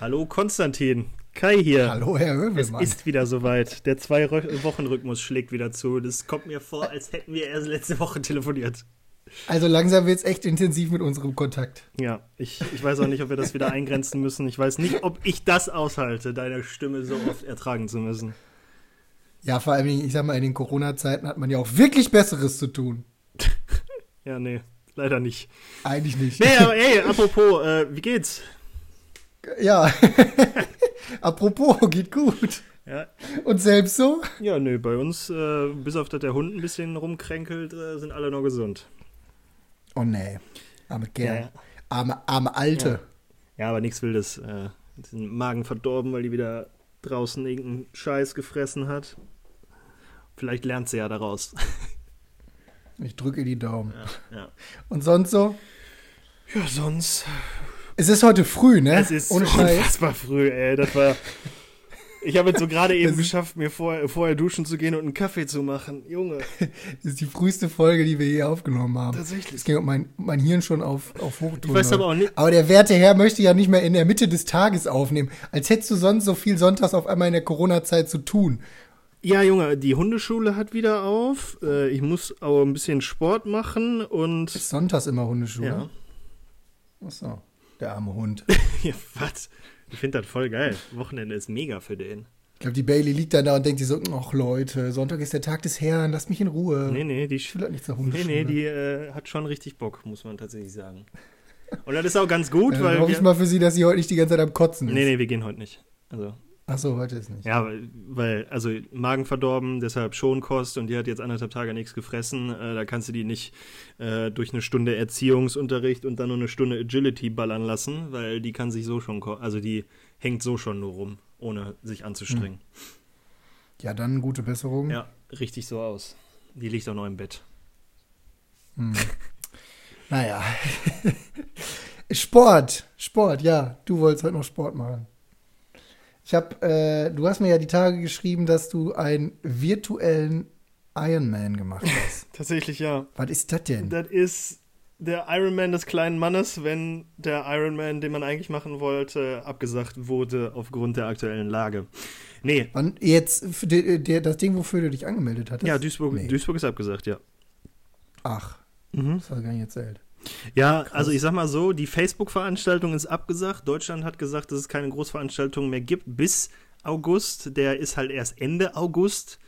Hallo Konstantin, Kai hier. Hallo Herr Es Hövelmann. ist wieder soweit. Der Zwei-Wochen-Rhythmus schlägt wieder zu. Das kommt mir vor, als hätten wir erst letzte Woche telefoniert. Also langsam wird es echt intensiv mit unserem Kontakt. Ja, ich, ich weiß auch nicht, ob wir das wieder eingrenzen müssen. Ich weiß nicht, ob ich das aushalte, deine Stimme so oft ertragen zu müssen. Ja, vor allem, ich sag mal, in den Corona-Zeiten hat man ja auch wirklich Besseres zu tun. Ja, nee, leider nicht. Eigentlich nicht. Nee, aber ey, apropos, äh, wie geht's? Ja. Apropos, geht gut. Ja, Und selbst so? ja nö, bei uns, äh, bis auf dass der Hund ein bisschen rumkränkelt, äh, sind alle noch gesund. Oh nee. Arme Kerl. Ja, ja. Arme, arme Alte. Ja, aber nichts Wildes. Äh, den Magen verdorben, weil die wieder draußen irgendeinen Scheiß gefressen hat. Vielleicht lernt sie ja daraus. Ich drücke die Daumen. Ja, ja. Und sonst so? ja sonst. Es ist heute früh, ne? Es ist Ohne Scheiß. unfassbar früh, ey. Das war. Ich habe jetzt so gerade eben geschafft, mir vorher, vorher duschen zu gehen und einen Kaffee zu machen. Junge, Das ist die früheste Folge, die wir je aufgenommen haben. tatsächlich. Es ging um mein, mein Hirn schon auf, auf Hochtouren. Ich weiß aber auch nicht. Aber der werte Herr möchte ja nicht mehr in der Mitte des Tages aufnehmen. Als hättest du sonst so viel sonntags auf einmal in der Corona-Zeit zu tun. Ja, Junge, die Hundeschule hat wieder auf. Äh, ich muss auch ein bisschen Sport machen und. Ist sonntags immer Hundeschule? Ja. Achso, der arme Hund. ja, was? Ich finde das voll geil. Wochenende ist mega für den. Ich glaube, die Bailey liegt dann da und denkt sich so, ach Leute, Sonntag ist der Tag des Herrn, lasst mich in Ruhe. Nee, nee, die, Ich will halt nicht zur nee, Hundeschule. nee, die äh, hat schon richtig Bock, muss man tatsächlich sagen. Und das ist auch ganz gut, äh, weil. hoffe Wir, ich mal für sie, dass sie heute nicht die ganze Zeit am Kotzen ist. nee, nee, wir gehen heute nicht. Also, Achso, heute ist nicht. ja, weil, weil, also Magen verdorben, deshalb Schonkost und die hat jetzt anderthalb Tage nichts gefressen. Äh, da kannst du die nicht äh, durch eine Stunde Erziehungsunterricht und dann noch eine Stunde Agility ballern lassen, weil die kann sich so schon, also die hängt so schon nur rum, ohne sich anzustrengen. Ja, dann gute Besserung. Ja, richtig so aus. Die liegt auch noch im Bett. Hm. naja. Sport, Sport, ja. Du wolltest heute noch Sport machen. Ich habe, äh, du hast mir ja die Tage geschrieben, dass du einen virtuellen Ironman gemacht hast. Tatsächlich ja. Was ist das denn? Das ist der Ironman des kleinen Mannes, wenn der Ironman, den man eigentlich machen wollte, abgesagt wurde aufgrund der aktuellen Lage. Nee, Wann jetzt die, die, das Ding, wofür du dich angemeldet hattest? ja, Duisburg, Nee. Duisburg ist abgesagt, ja. Ach, Mhm. das du gar nicht erzählt. Ja, also ich sag mal so, die Facebook-Veranstaltung ist abgesagt. Deutschland hat gesagt, dass es keine Großveranstaltung mehr gibt bis August. Der ist halt erst Ende August.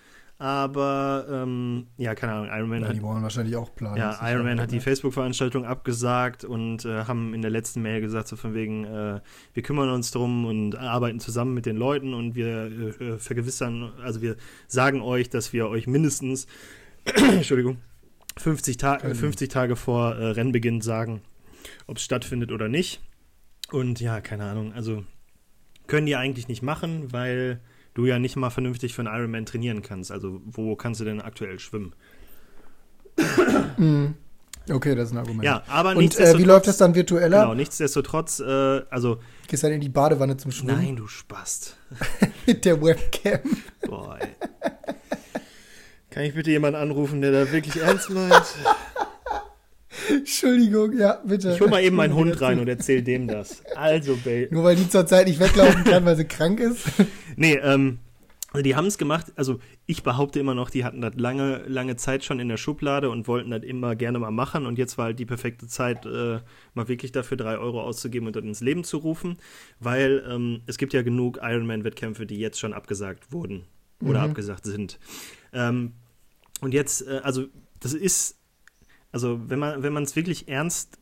Aber, ähm, ja, keine Ahnung, Ironman Ja, hat die wollen wahrscheinlich auch planen. Ja, Iron Man hat die ne? Facebook-Veranstaltung abgesagt und äh, haben in der letzten Mail gesagt, so von wegen, äh, wir kümmern uns drum und arbeiten zusammen mit den Leuten und wir äh, vergewissern, also wir sagen euch, dass wir euch mindestens, Entschuldigung, 50, Ta Kein Ding. 50 Tage vor äh, Rennbeginn sagen, ob es stattfindet oder nicht. Und ja, keine Ahnung, also können die eigentlich nicht machen, weil du ja nicht mal vernünftig für einen Ironman trainieren kannst. Also wo kannst du denn aktuell schwimmen? Mhm. Okay, das ist ein Argument. Ja, aber Und äh, wie läuft das dann virtueller? Genau, nichtsdestotrotz, äh, also, Gehst dann in die Badewanne zum Schwimmen nein, du Spast. mit der Webcam. Boah, ey. Kann ich bitte jemanden anrufen, der da wirklich ernst meint? Entschuldigung, ja, bitte. Ich hol mal eben meinen Hund rein und erzähl dem das. Also, Babe. Nur weil die zurzeit nicht weglaufen kann, weil sie krank ist. Nee, ähm, also die haben es gemacht, also ich behaupte immer noch, die hatten das lange, lange Zeit schon in der Schublade und wollten das immer gerne mal machen und jetzt war halt die perfekte Zeit, äh, mal wirklich dafür drei Euro auszugeben und das ins Leben zu rufen, weil ähm, es gibt ja genug Ironman-Wettkämpfe, die jetzt schon abgesagt wurden oder Mhm. abgesagt sind. Ähm, und jetzt, äh, also das ist, also wenn man wenn man es wirklich ernst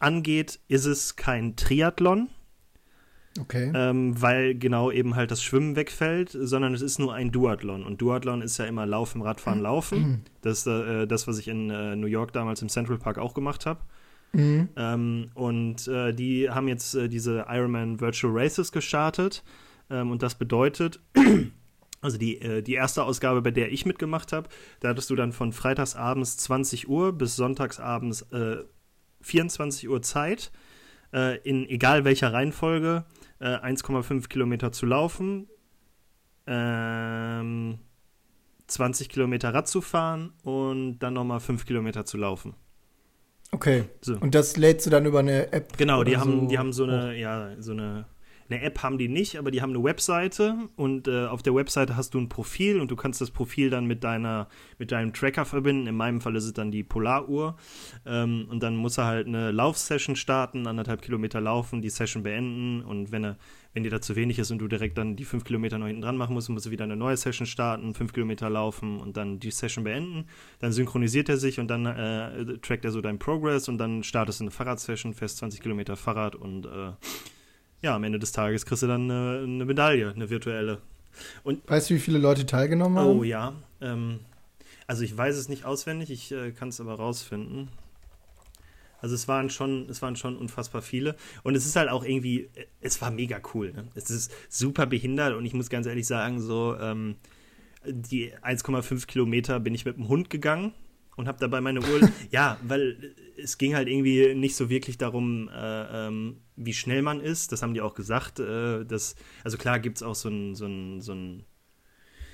angeht, ist es kein Triathlon, Okay. ähm, weil genau eben halt das Schwimmen wegfällt, sondern es ist nur ein Duathlon. Und Duathlon ist ja immer Laufen, Radfahren, Laufen. Das ist äh, das, was ich in äh, New York damals im Central Park auch gemacht habe. Mhm. Ähm, und äh, die haben jetzt äh, diese Ironman Virtual Races gestartet. Ähm, und das bedeutet, also die, äh, die erste Ausgabe, bei der ich mitgemacht habe, da hattest du dann von freitagsabends 20 Uhr bis sonntagsabends äh, 24 Uhr Zeit, äh, in egal welcher Reihenfolge, äh, 1,5 Kilometer zu laufen, ähm, 20 Kilometer Rad zu fahren und dann nochmal 5 Kilometer zu laufen. Okay. So. Und das lädst du dann über eine App? Genau, die haben, so die haben so eine, ja, so eine eine App haben die nicht, aber die haben eine Webseite und äh, auf der Webseite hast du ein Profil und du kannst das Profil dann mit deiner, mit deinem Tracker verbinden. In meinem Fall ist es dann die Polaruhr. Ähm, und dann muss er halt eine Laufsession starten, anderthalb Kilometer laufen, die Session beenden und wenn er wenn dir da zu wenig ist und du direkt dann die fünf Kilometer noch hinten dran machen musst, musst du wieder eine neue Session starten, fünf Kilometer laufen und dann die Session beenden. Dann synchronisiert er sich und dann äh, trackt er so deinen Progress und dann startest du eine Fahrradsession, fährst 20 Kilometer Fahrrad und äh, ja, am Ende des Tages kriegst du dann eine, eine Medaille, eine virtuelle. Und, weißt du, wie viele Leute teilgenommen haben? Oh ja. Ähm, also ich weiß es nicht auswendig, ich äh, kann es aber rausfinden. Also es waren schon, es waren schon unfassbar viele. Und es ist halt auch irgendwie, es war mega cool. Ne? Es ist super behindert und ich muss ganz ehrlich sagen, so ähm, die 1,5 Kilometer bin ich mit dem Hund gegangen und habe dabei meine Uhr. ja, weil es ging halt irgendwie nicht so wirklich darum, äh, ähm, wie schnell man ist. Das haben die auch gesagt. Äh, dass, also klar gibt es auch so ein, so ein, so ein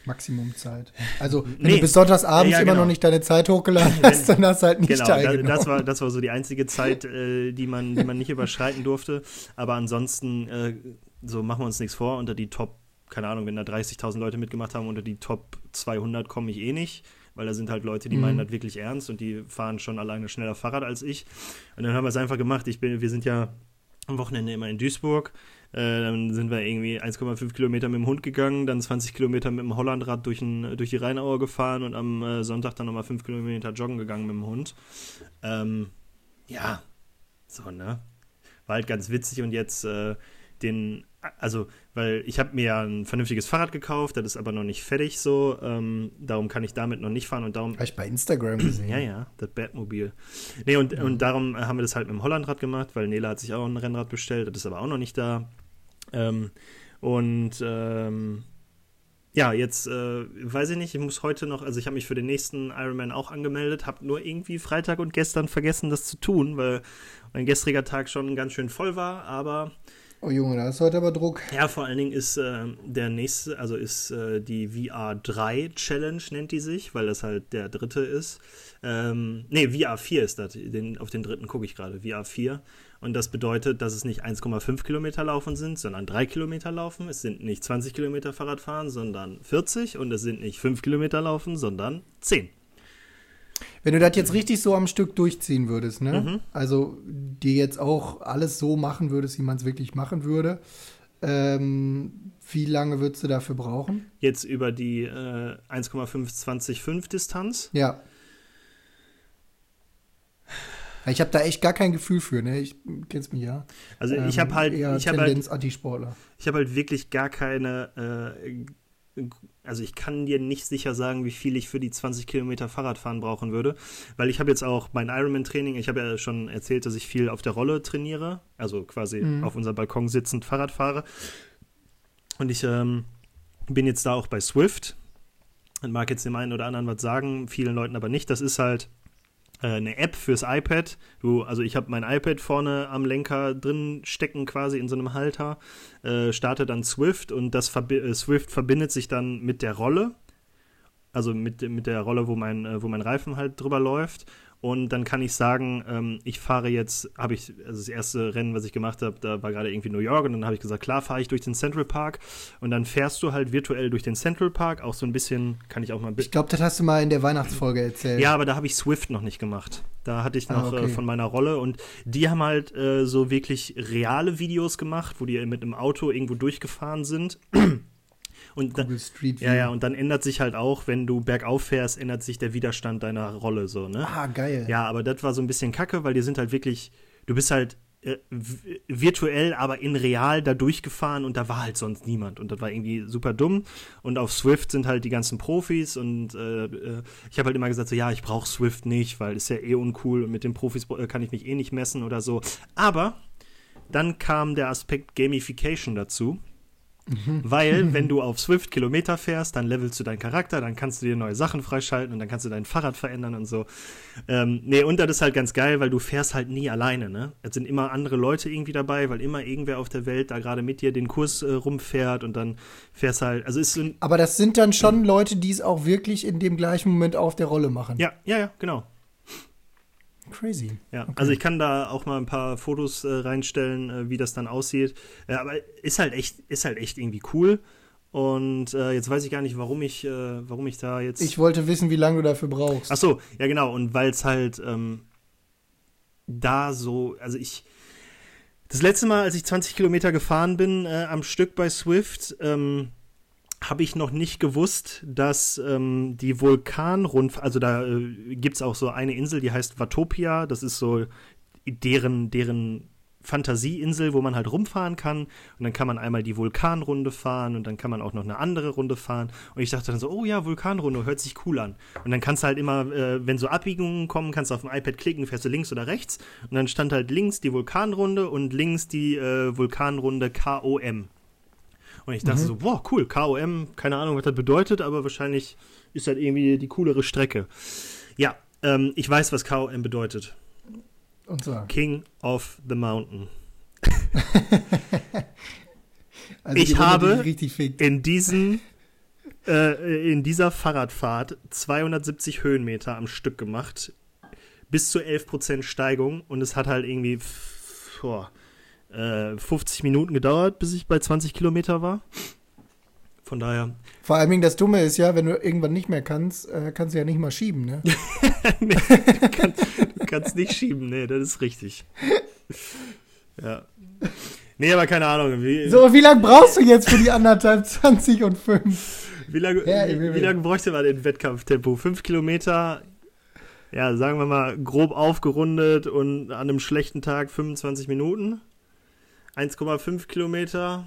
Maximumzeit. Also, wenn nee. du bis sonntagsabends ja, ja, genau. immer noch nicht deine Zeit hochgeladen hast, dann hast du halt nicht genau, teilgenommen. Das war, das war so die einzige Zeit, äh, die, man, die man nicht überschreiten durfte. Aber ansonsten, äh, so machen wir uns nichts vor, unter die Top, keine Ahnung, wenn da 30.000 Leute mitgemacht haben, unter die Top 200 komme ich eh nicht. Weil da sind halt Leute, die mhm. meinen das wirklich ernst und die fahren schon alleine schneller Fahrrad als ich. Und dann haben wir es einfach gemacht. Ich bin, wir sind ja am Wochenende immer in Duisburg äh, dann sind wir irgendwie 1,5 Kilometer mit dem Hund gegangen, dann 20 Kilometer mit dem Hollandrad durch, ein, durch die Rheinauer gefahren und am äh, Sonntag dann nochmal 5 Kilometer joggen gegangen mit dem Hund. Ähm, ja, so, ne? War halt ganz witzig und jetzt äh, den, also, weil ich habe mir ja ein vernünftiges Fahrrad gekauft, das ist aber noch nicht fertig so, ähm, darum kann ich damit noch nicht fahren und darum. Habe ich bei Instagram gesehen. Ja, ja, das Batmobil. Nee, und, ja. und darum haben wir das halt mit dem Hollandrad gemacht, weil Nela hat sich auch ein Rennrad bestellt, das ist aber auch noch nicht da. Ähm, und ähm, ja, jetzt äh, weiß ich nicht, ich muss heute noch, also ich habe mich für den nächsten Ironman auch angemeldet, habe nur irgendwie Freitag und gestern vergessen, das zu tun, weil mein gestriger Tag schon ganz schön voll war, aber Oh Junge, da ist heute aber Druck. Ja, vor allen Dingen ist äh, der nächste, also ist äh, die VR3 Challenge, nennt die sich, weil das halt der dritte ist. Ähm, ne, VR4 ist das. Den, auf den dritten gucke ich gerade. VR4. Und das bedeutet, dass es nicht 1,5 Kilometer laufen sind, sondern 3 Kilometer laufen. Es sind nicht 20 Kilometer Fahrradfahren, sondern 40. Und es sind nicht 5 Kilometer laufen, sondern 10. Wenn du das jetzt richtig so am Stück durchziehen würdest, ne? Mhm. Also dir jetzt auch alles so machen würdest, wie man es wirklich machen würde, ähm, wie lange würdest du dafür brauchen? Jetzt über die äh, 1,525 Distanz? Ja. Ich habe da echt gar kein Gefühl für, ne? Ich kenn's mich ja. Also ich habe ähm, halt, ich habe halt, Antisportler. Ich habe halt wirklich gar keine äh, also ich kann dir nicht sicher sagen, wie viel ich für die 20 Kilometer Fahrradfahren brauchen würde, weil ich habe jetzt auch mein Ironman-Training, ich habe ja schon erzählt, dass ich viel auf der Rolle trainiere, also quasi mhm. auf unserem Balkon sitzend Fahrrad fahre. Und ich ähm, bin jetzt da auch bei Swift. Man mag jetzt dem einen oder anderen was sagen, vielen Leuten aber nicht. Das ist halt eine App fürs iPad. Du, also ich habe mein iPad vorne am Lenker drin stecken, quasi in so einem Halter, äh, starte dann Swift und das verbi äh, Swift verbindet sich dann mit der Rolle, also mit, mit der Rolle, wo mein, äh, wo mein Reifen halt drüber läuft und dann kann ich sagen, ähm, ich fahre jetzt, habe ich, also das erste Rennen, was ich gemacht habe, da war gerade irgendwie New York und dann habe ich gesagt, klar, fahre ich durch den Central Park und dann fährst du halt virtuell durch den Central Park, auch so ein bisschen, kann ich auch mal. Ich glaube, das hast du mal in der Weihnachtsfolge erzählt. Ja, aber da habe ich Swift noch nicht gemacht. Da hatte ich noch ah, okay. äh, von meiner Rolle und die haben halt äh, so wirklich reale Videos gemacht, wo die mit einem Auto irgendwo durchgefahren sind. Und dann, Street View. Ja, ja, und dann ändert sich halt auch, wenn du bergauf fährst, ändert sich der Widerstand deiner Rolle so, ne? Ah, geil. Ja, aber das war so ein bisschen kacke, weil die sind halt wirklich, du bist halt äh, virtuell, aber in real da durchgefahren und da war halt sonst niemand. Und das war irgendwie super dumm. Und auf Swift sind halt die ganzen Profis und äh, äh ich habe halt immer gesagt, so ja, ich brauche Swift nicht, weil ist ja eh uncool und mit den Profis äh, kann ich mich eh nicht messen oder so. Aber dann kam der Aspekt Gamification dazu. Mhm. Weil, wenn du auf Swift Kilometer fährst, dann levelst du deinen Charakter, dann kannst du dir neue Sachen freischalten und dann kannst du dein Fahrrad verändern und so. Ähm, nee, und das ist halt ganz geil, weil du fährst halt nie alleine, ne? Es sind immer andere Leute irgendwie dabei, weil immer irgendwer auf der Welt da gerade mit dir den Kurs äh, rumfährt und dann fährst halt, also ist so Aber das sind dann schon Leute, die es auch wirklich in dem gleichen Moment auf der Rolle machen. Ja, ja, ja, genau. Crazy. Ja, okay. also ich kann da auch mal ein paar Fotos äh, reinstellen, äh, wie das dann aussieht. Ja, aber ist halt echt, ist halt echt irgendwie cool. Und äh, jetzt weiß ich gar nicht, warum ich, äh, warum ich da jetzt. Ich wollte wissen, wie lange du dafür brauchst. Ach so, ja genau. Und weil es halt ähm, da so, also ich. Das letzte Mal, als ich 20 Kilometer gefahren bin äh, am Stück bei Swift, ähm, habe ich noch nicht gewusst, dass ähm, die Vulkanrundfahrt, also da äh, gibt es auch so eine Insel, die heißt Watopia, das ist so deren, deren Fantasieinsel, wo man halt rumfahren kann. Und dann kann man einmal die Vulkanrunde fahren und dann kann man auch noch eine andere Runde fahren. Und ich dachte dann so, oh ja, Vulkanrunde, hört sich cool an. Und dann kannst du halt immer, äh, wenn so Abbiegungen kommen, kannst du auf dem iPad klicken, fährst du links oder rechts. Und dann stand halt links die Vulkanrunde und links die äh, Vulkanrunde KOM. Und ich dachte mhm. so, boah, cool, KOM, keine Ahnung, was das bedeutet, aber wahrscheinlich ist das irgendwie die coolere Strecke. Ja, ähm, ich weiß, was KOM bedeutet. Und zwar? King of the Mountain. also ich habe in diesen äh, in dieser Fahrradfahrt 270 Höhenmeter am Stück gemacht, bis zu 11% Steigung und es hat halt irgendwie boah, äh, 50 Minuten gedauert, bis ich bei 20 Kilometer war. Von daher. Vor allem das Dumme ist ja, wenn du irgendwann nicht mehr kannst, äh, kannst du ja nicht mal schieben, ne? nee, du, kannst, du kannst nicht schieben, nee, das ist richtig. Ja. Nee, aber keine Ahnung. Wie, so, wie lange brauchst du jetzt für die anderthalb 20 und 5? Wie lange, ja, wie, wie lange bräuchte man den Wettkampftempo? Fünf Kilometer, ja, sagen wir mal, grob aufgerundet und an einem schlechten Tag 25 Minuten? 1,5 Kilometer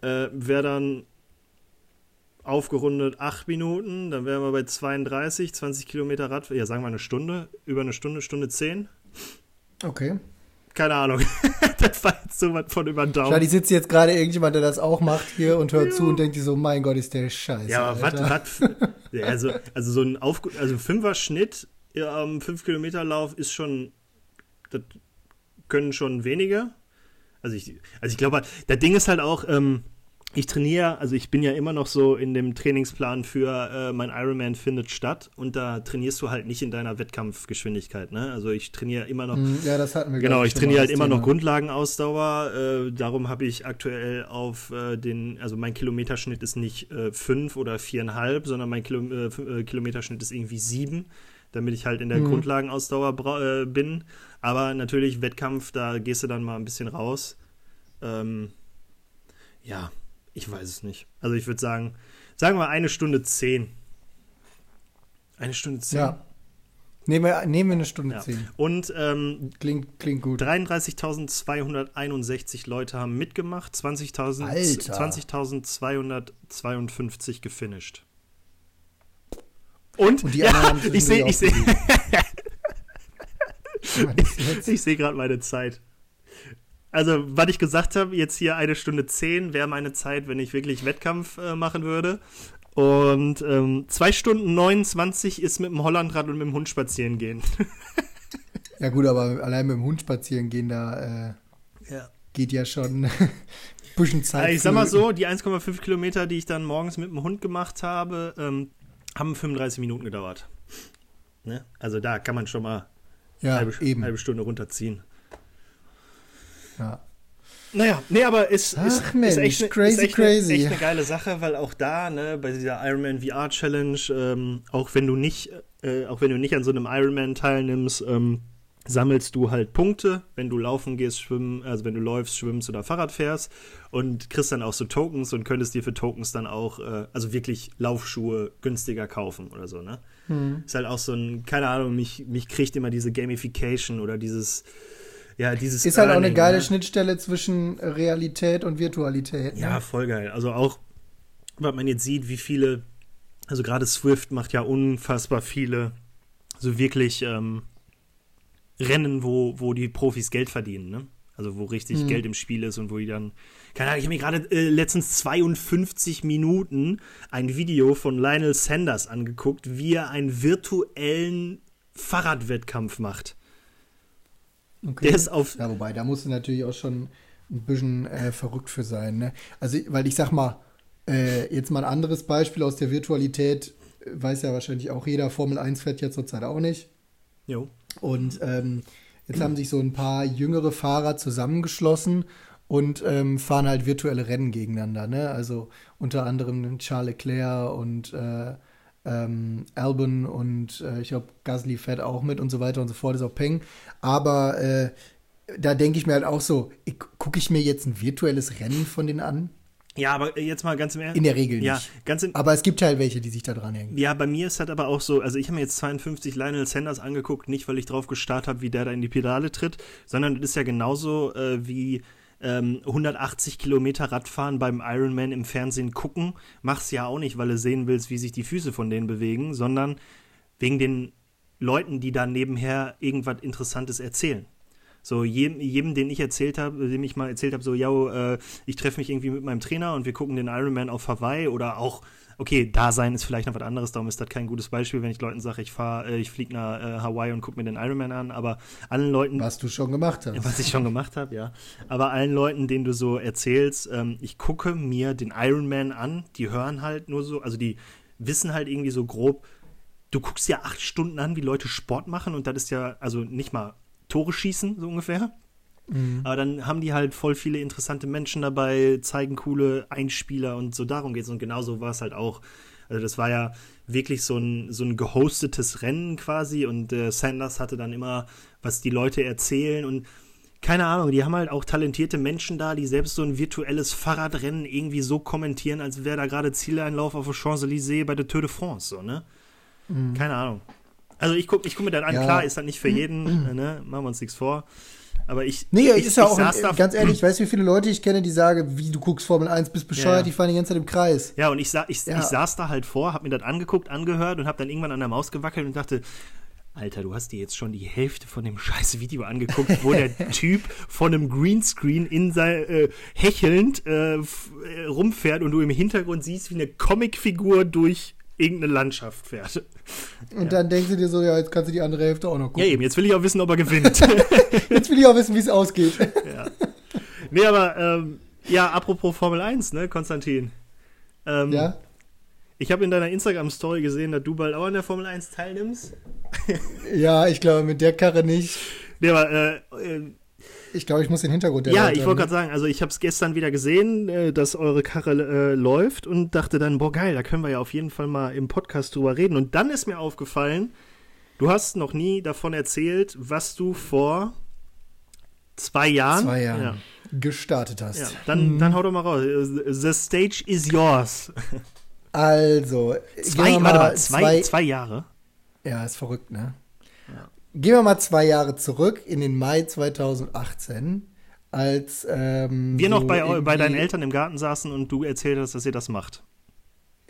äh, wäre dann aufgerundet 8 Minuten, dann wären wir bei 32, 20 Kilometer Rad, ja sagen wir eine Stunde, über eine Stunde, Stunde 10. Okay. Keine Ahnung. das war jetzt so was von über den Daumen. Schau, die sitzt jetzt gerade irgendjemand, der das auch macht hier und hört ja. zu und denkt sich so, mein Gott, ist der scheiße. Ja, aber was, was, also, also so ein Auf, also Fünfer-Schnitt am 5-Kilometer-Lauf ist schon, das können schon wenige. Also ich, also ich glaube, das Ding ist halt auch, ähm, ich trainiere, also ich bin ja immer noch so in dem Trainingsplan für äh, mein Ironman findet statt und da trainierst du halt nicht in deiner Wettkampfgeschwindigkeit, ne? Also ich trainiere immer noch. Hm, ja, das hatten wir Genau, ich trainiere halt immer Thema. noch Grundlagenausdauer. Äh, darum habe ich aktuell auf äh, den, also mein Kilometerschnitt ist nicht äh, fünf oder viereinhalb, sondern mein Kilo, äh, äh, Kilometerschnitt ist irgendwie sieben damit ich halt in der mhm. Grundlagenausdauer bin. Aber natürlich Wettkampf, da gehst du dann mal ein bisschen raus. Ähm, ja, ich weiß es nicht. Also ich würde sagen, sagen wir eine Stunde zehn. Eine Stunde zehn. Ja. Nehmen wir, nehmen wir eine Stunde ja. zehn. Und ähm, klingt, klingt gut. 33.261 Leute haben mitgemacht, 20.252 20 gefinisht. Und, Und die ja, ich sehe, ich sehe, ich sehe gerade meine Zeit. Also, was ich gesagt habe, jetzt hier eine Stunde zehn wäre meine Zeit, wenn ich wirklich Wettkampf äh, machen würde. Und ähm, zwei Stunden 29 ist mit dem Hollandrad und mit dem Hund spazieren gehen. ja, gut, aber allein mit dem Hund spazieren gehen, da äh, ja. geht ja schon bisschen Zeit. Ich sag mal so, die 1,5 Kilometer, die ich dann morgens mit dem Hund gemacht habe, ähm, haben 35 Minuten gedauert. Ne? Also da kann man schon mal ja, halbe, eben. halbe Stunde runterziehen. Ja. Naja, nee, aber ist, Ach, ist, Mensch, ist, echt, crazy, ist echt, crazy. Eine, echt eine geile Sache, weil auch da, ne, bei dieser Ironman VR Challenge, ähm, auch wenn du nicht, äh, auch wenn du nicht an so einem Ironman teilnimmst, ähm, sammelst du halt Punkte, wenn du laufen gehst, schwimmen, also wenn du läufst, schwimmst oder Fahrrad fährst und kriegst dann auch so Tokens und könntest dir für Tokens dann auch, äh, also wirklich Laufschuhe günstiger kaufen oder so, ne? Hm. Ist halt auch so ein, keine Ahnung, mich, mich kriegt immer diese Gamification oder dieses, ja, dieses. Ist halt auch eine geile ne? Schnittstelle zwischen Realität und Virtualität. Ne? Ja, voll geil. Also auch, was man jetzt sieht, wie viele, also gerade Swift macht ja unfassbar viele, so wirklich, ähm, Rennen, wo, wo die Profis Geld verdienen, ne? Also wo richtig mhm. Geld im Spiel ist und wo die dann. Keine Ahnung, ich habe mir gerade äh, letztens 52 Minuten ein Video von Lionel Sanders angeguckt, wie er einen virtuellen Fahrradwettkampf macht. Okay. Der ist auf. Ja, wobei, da musst du natürlich auch schon ein bisschen äh, verrückt für sein, ne? Also, weil ich sag mal, äh, jetzt mal ein anderes Beispiel aus der Virtualität, weiß ja wahrscheinlich auch jeder, Formel 1 fährt ja zurzeit auch nicht. Jo. Und ähm, jetzt haben sich so ein paar jüngere Fahrer zusammengeschlossen und ähm, fahren halt virtuelle Rennen gegeneinander. Ne? Also unter anderem Charles Leclerc und äh, ähm, Albon und äh, ich glaube Gasly fährt auch mit und so weiter und so fort, ist auch Peng. Aber äh, da denke ich mir halt auch so, gucke ich mir jetzt ein virtuelles Rennen von denen an? Ja, aber jetzt mal ganz im Ernst. In der Regel nicht. Ja, ganz im, aber es gibt halt welche, die sich da dran hängen. Ja, bei mir ist halt aber auch so, also ich habe mir jetzt 52 Lionel Sanders angeguckt, nicht weil ich drauf gestarrt habe, wie der da in die Pedale tritt, sondern das ist ja genauso äh, wie ähm, 180 Kilometer Radfahren beim Ironman im Fernsehen gucken. Mach's ja auch nicht, weil du sehen willst, wie sich die Füße von denen bewegen, sondern wegen den Leuten, die da nebenher irgendwas Interessantes erzählen. So, jedem, jedem den ich erzählt habe, dem ich mal erzählt habe, so, ja, äh, ich treffe mich irgendwie mit meinem Trainer und wir gucken den Ironman auf Hawaii oder auch, okay, da sein ist vielleicht noch was anderes, darum ist das kein gutes Beispiel, wenn ich Leuten sage, ich fahre, äh, ich fliege nach äh, Hawaii und gucke mir den Ironman an, aber allen Leuten. Was du schon gemacht hast. Was ich schon gemacht habe, ja. Aber allen Leuten, denen du so erzählst, ähm, ich gucke mir den Ironman an, die hören halt nur so, also die wissen halt irgendwie so grob, du guckst ja acht Stunden an, wie Leute Sport machen und das ist ja, also nicht mal Tore schießen, so ungefähr. Mhm. Aber dann haben die halt voll viele interessante Menschen dabei, zeigen coole Einspieler und so darum geht es. Und genauso war es halt auch. Also das war ja wirklich so ein, so ein gehostetes Rennen quasi und äh, Sanders hatte dann immer, was die Leute erzählen und keine Ahnung, die haben halt auch talentierte Menschen da, die selbst so ein virtuelles Fahrradrennen irgendwie so kommentieren, als wäre da gerade Zieleinlauf auf der Champs-Élysées bei der Tour de France, so, ne? Mhm. Keine Ahnung. Also ich gucke ich guck mir das an, ja. klar ist das nicht für jeden, ne? machen wir uns nichts vor. Aber ich. Nee, ich, ist ja auch, ein, ganz ehrlich, weißt du, wie viele Leute ich kenne, die sagen, wie du guckst Formel 1, bist bescheuert, ja. die fahren die ganze Zeit im Kreis. Ja, und ich, sa ich, ja. ich saß da halt vor, hab mir das angeguckt, angehört und hab dann irgendwann an der Maus gewackelt und dachte, Alter, du hast dir jetzt schon die Hälfte von dem scheiß Video angeguckt, wo der Typ von einem Greenscreen in sein, äh, hechelnd äh, äh, rumfährt und du im Hintergrund siehst, wie eine Comicfigur durch irgendeine Landschaft fährt. Und ja. dann denkst du dir so, ja, jetzt kannst du die andere Hälfte auch noch gucken. Ja, eben, jetzt will ich auch wissen, ob er gewinnt. jetzt will ich auch wissen, wie es ausgeht. ja. Nee, aber, ähm, ja, apropos Formel 1, ne, Konstantin. Ähm, ja. Ich habe in deiner Instagram-Story gesehen, dass du bald auch an der Formel 1 teilnimmst. ja, ich glaube, mit der Karre nicht. Nee, aber, äh, äh ich glaube, ich muss den Hintergrund Ja, ich wollte gerade sagen, also ich habe es gestern wieder gesehen, äh, dass eure Karre äh, läuft und dachte dann, boah, geil, da können wir ja auf jeden Fall mal im Podcast drüber reden. Und dann ist mir aufgefallen, du hast noch nie davon erzählt, was du vor zwei Jahren, zwei Jahren ja. gestartet hast. Ja, dann, hm. dann hau doch mal raus. The stage is yours. Also, zwei, warte mal, zwei, zwei, zwei Jahre? Ja, ist verrückt, ne? Gehen wir mal zwei Jahre zurück in den Mai 2018, als ähm, wir noch bei, bei deinen Eltern im Garten saßen und du erzählt hast, dass ihr das macht.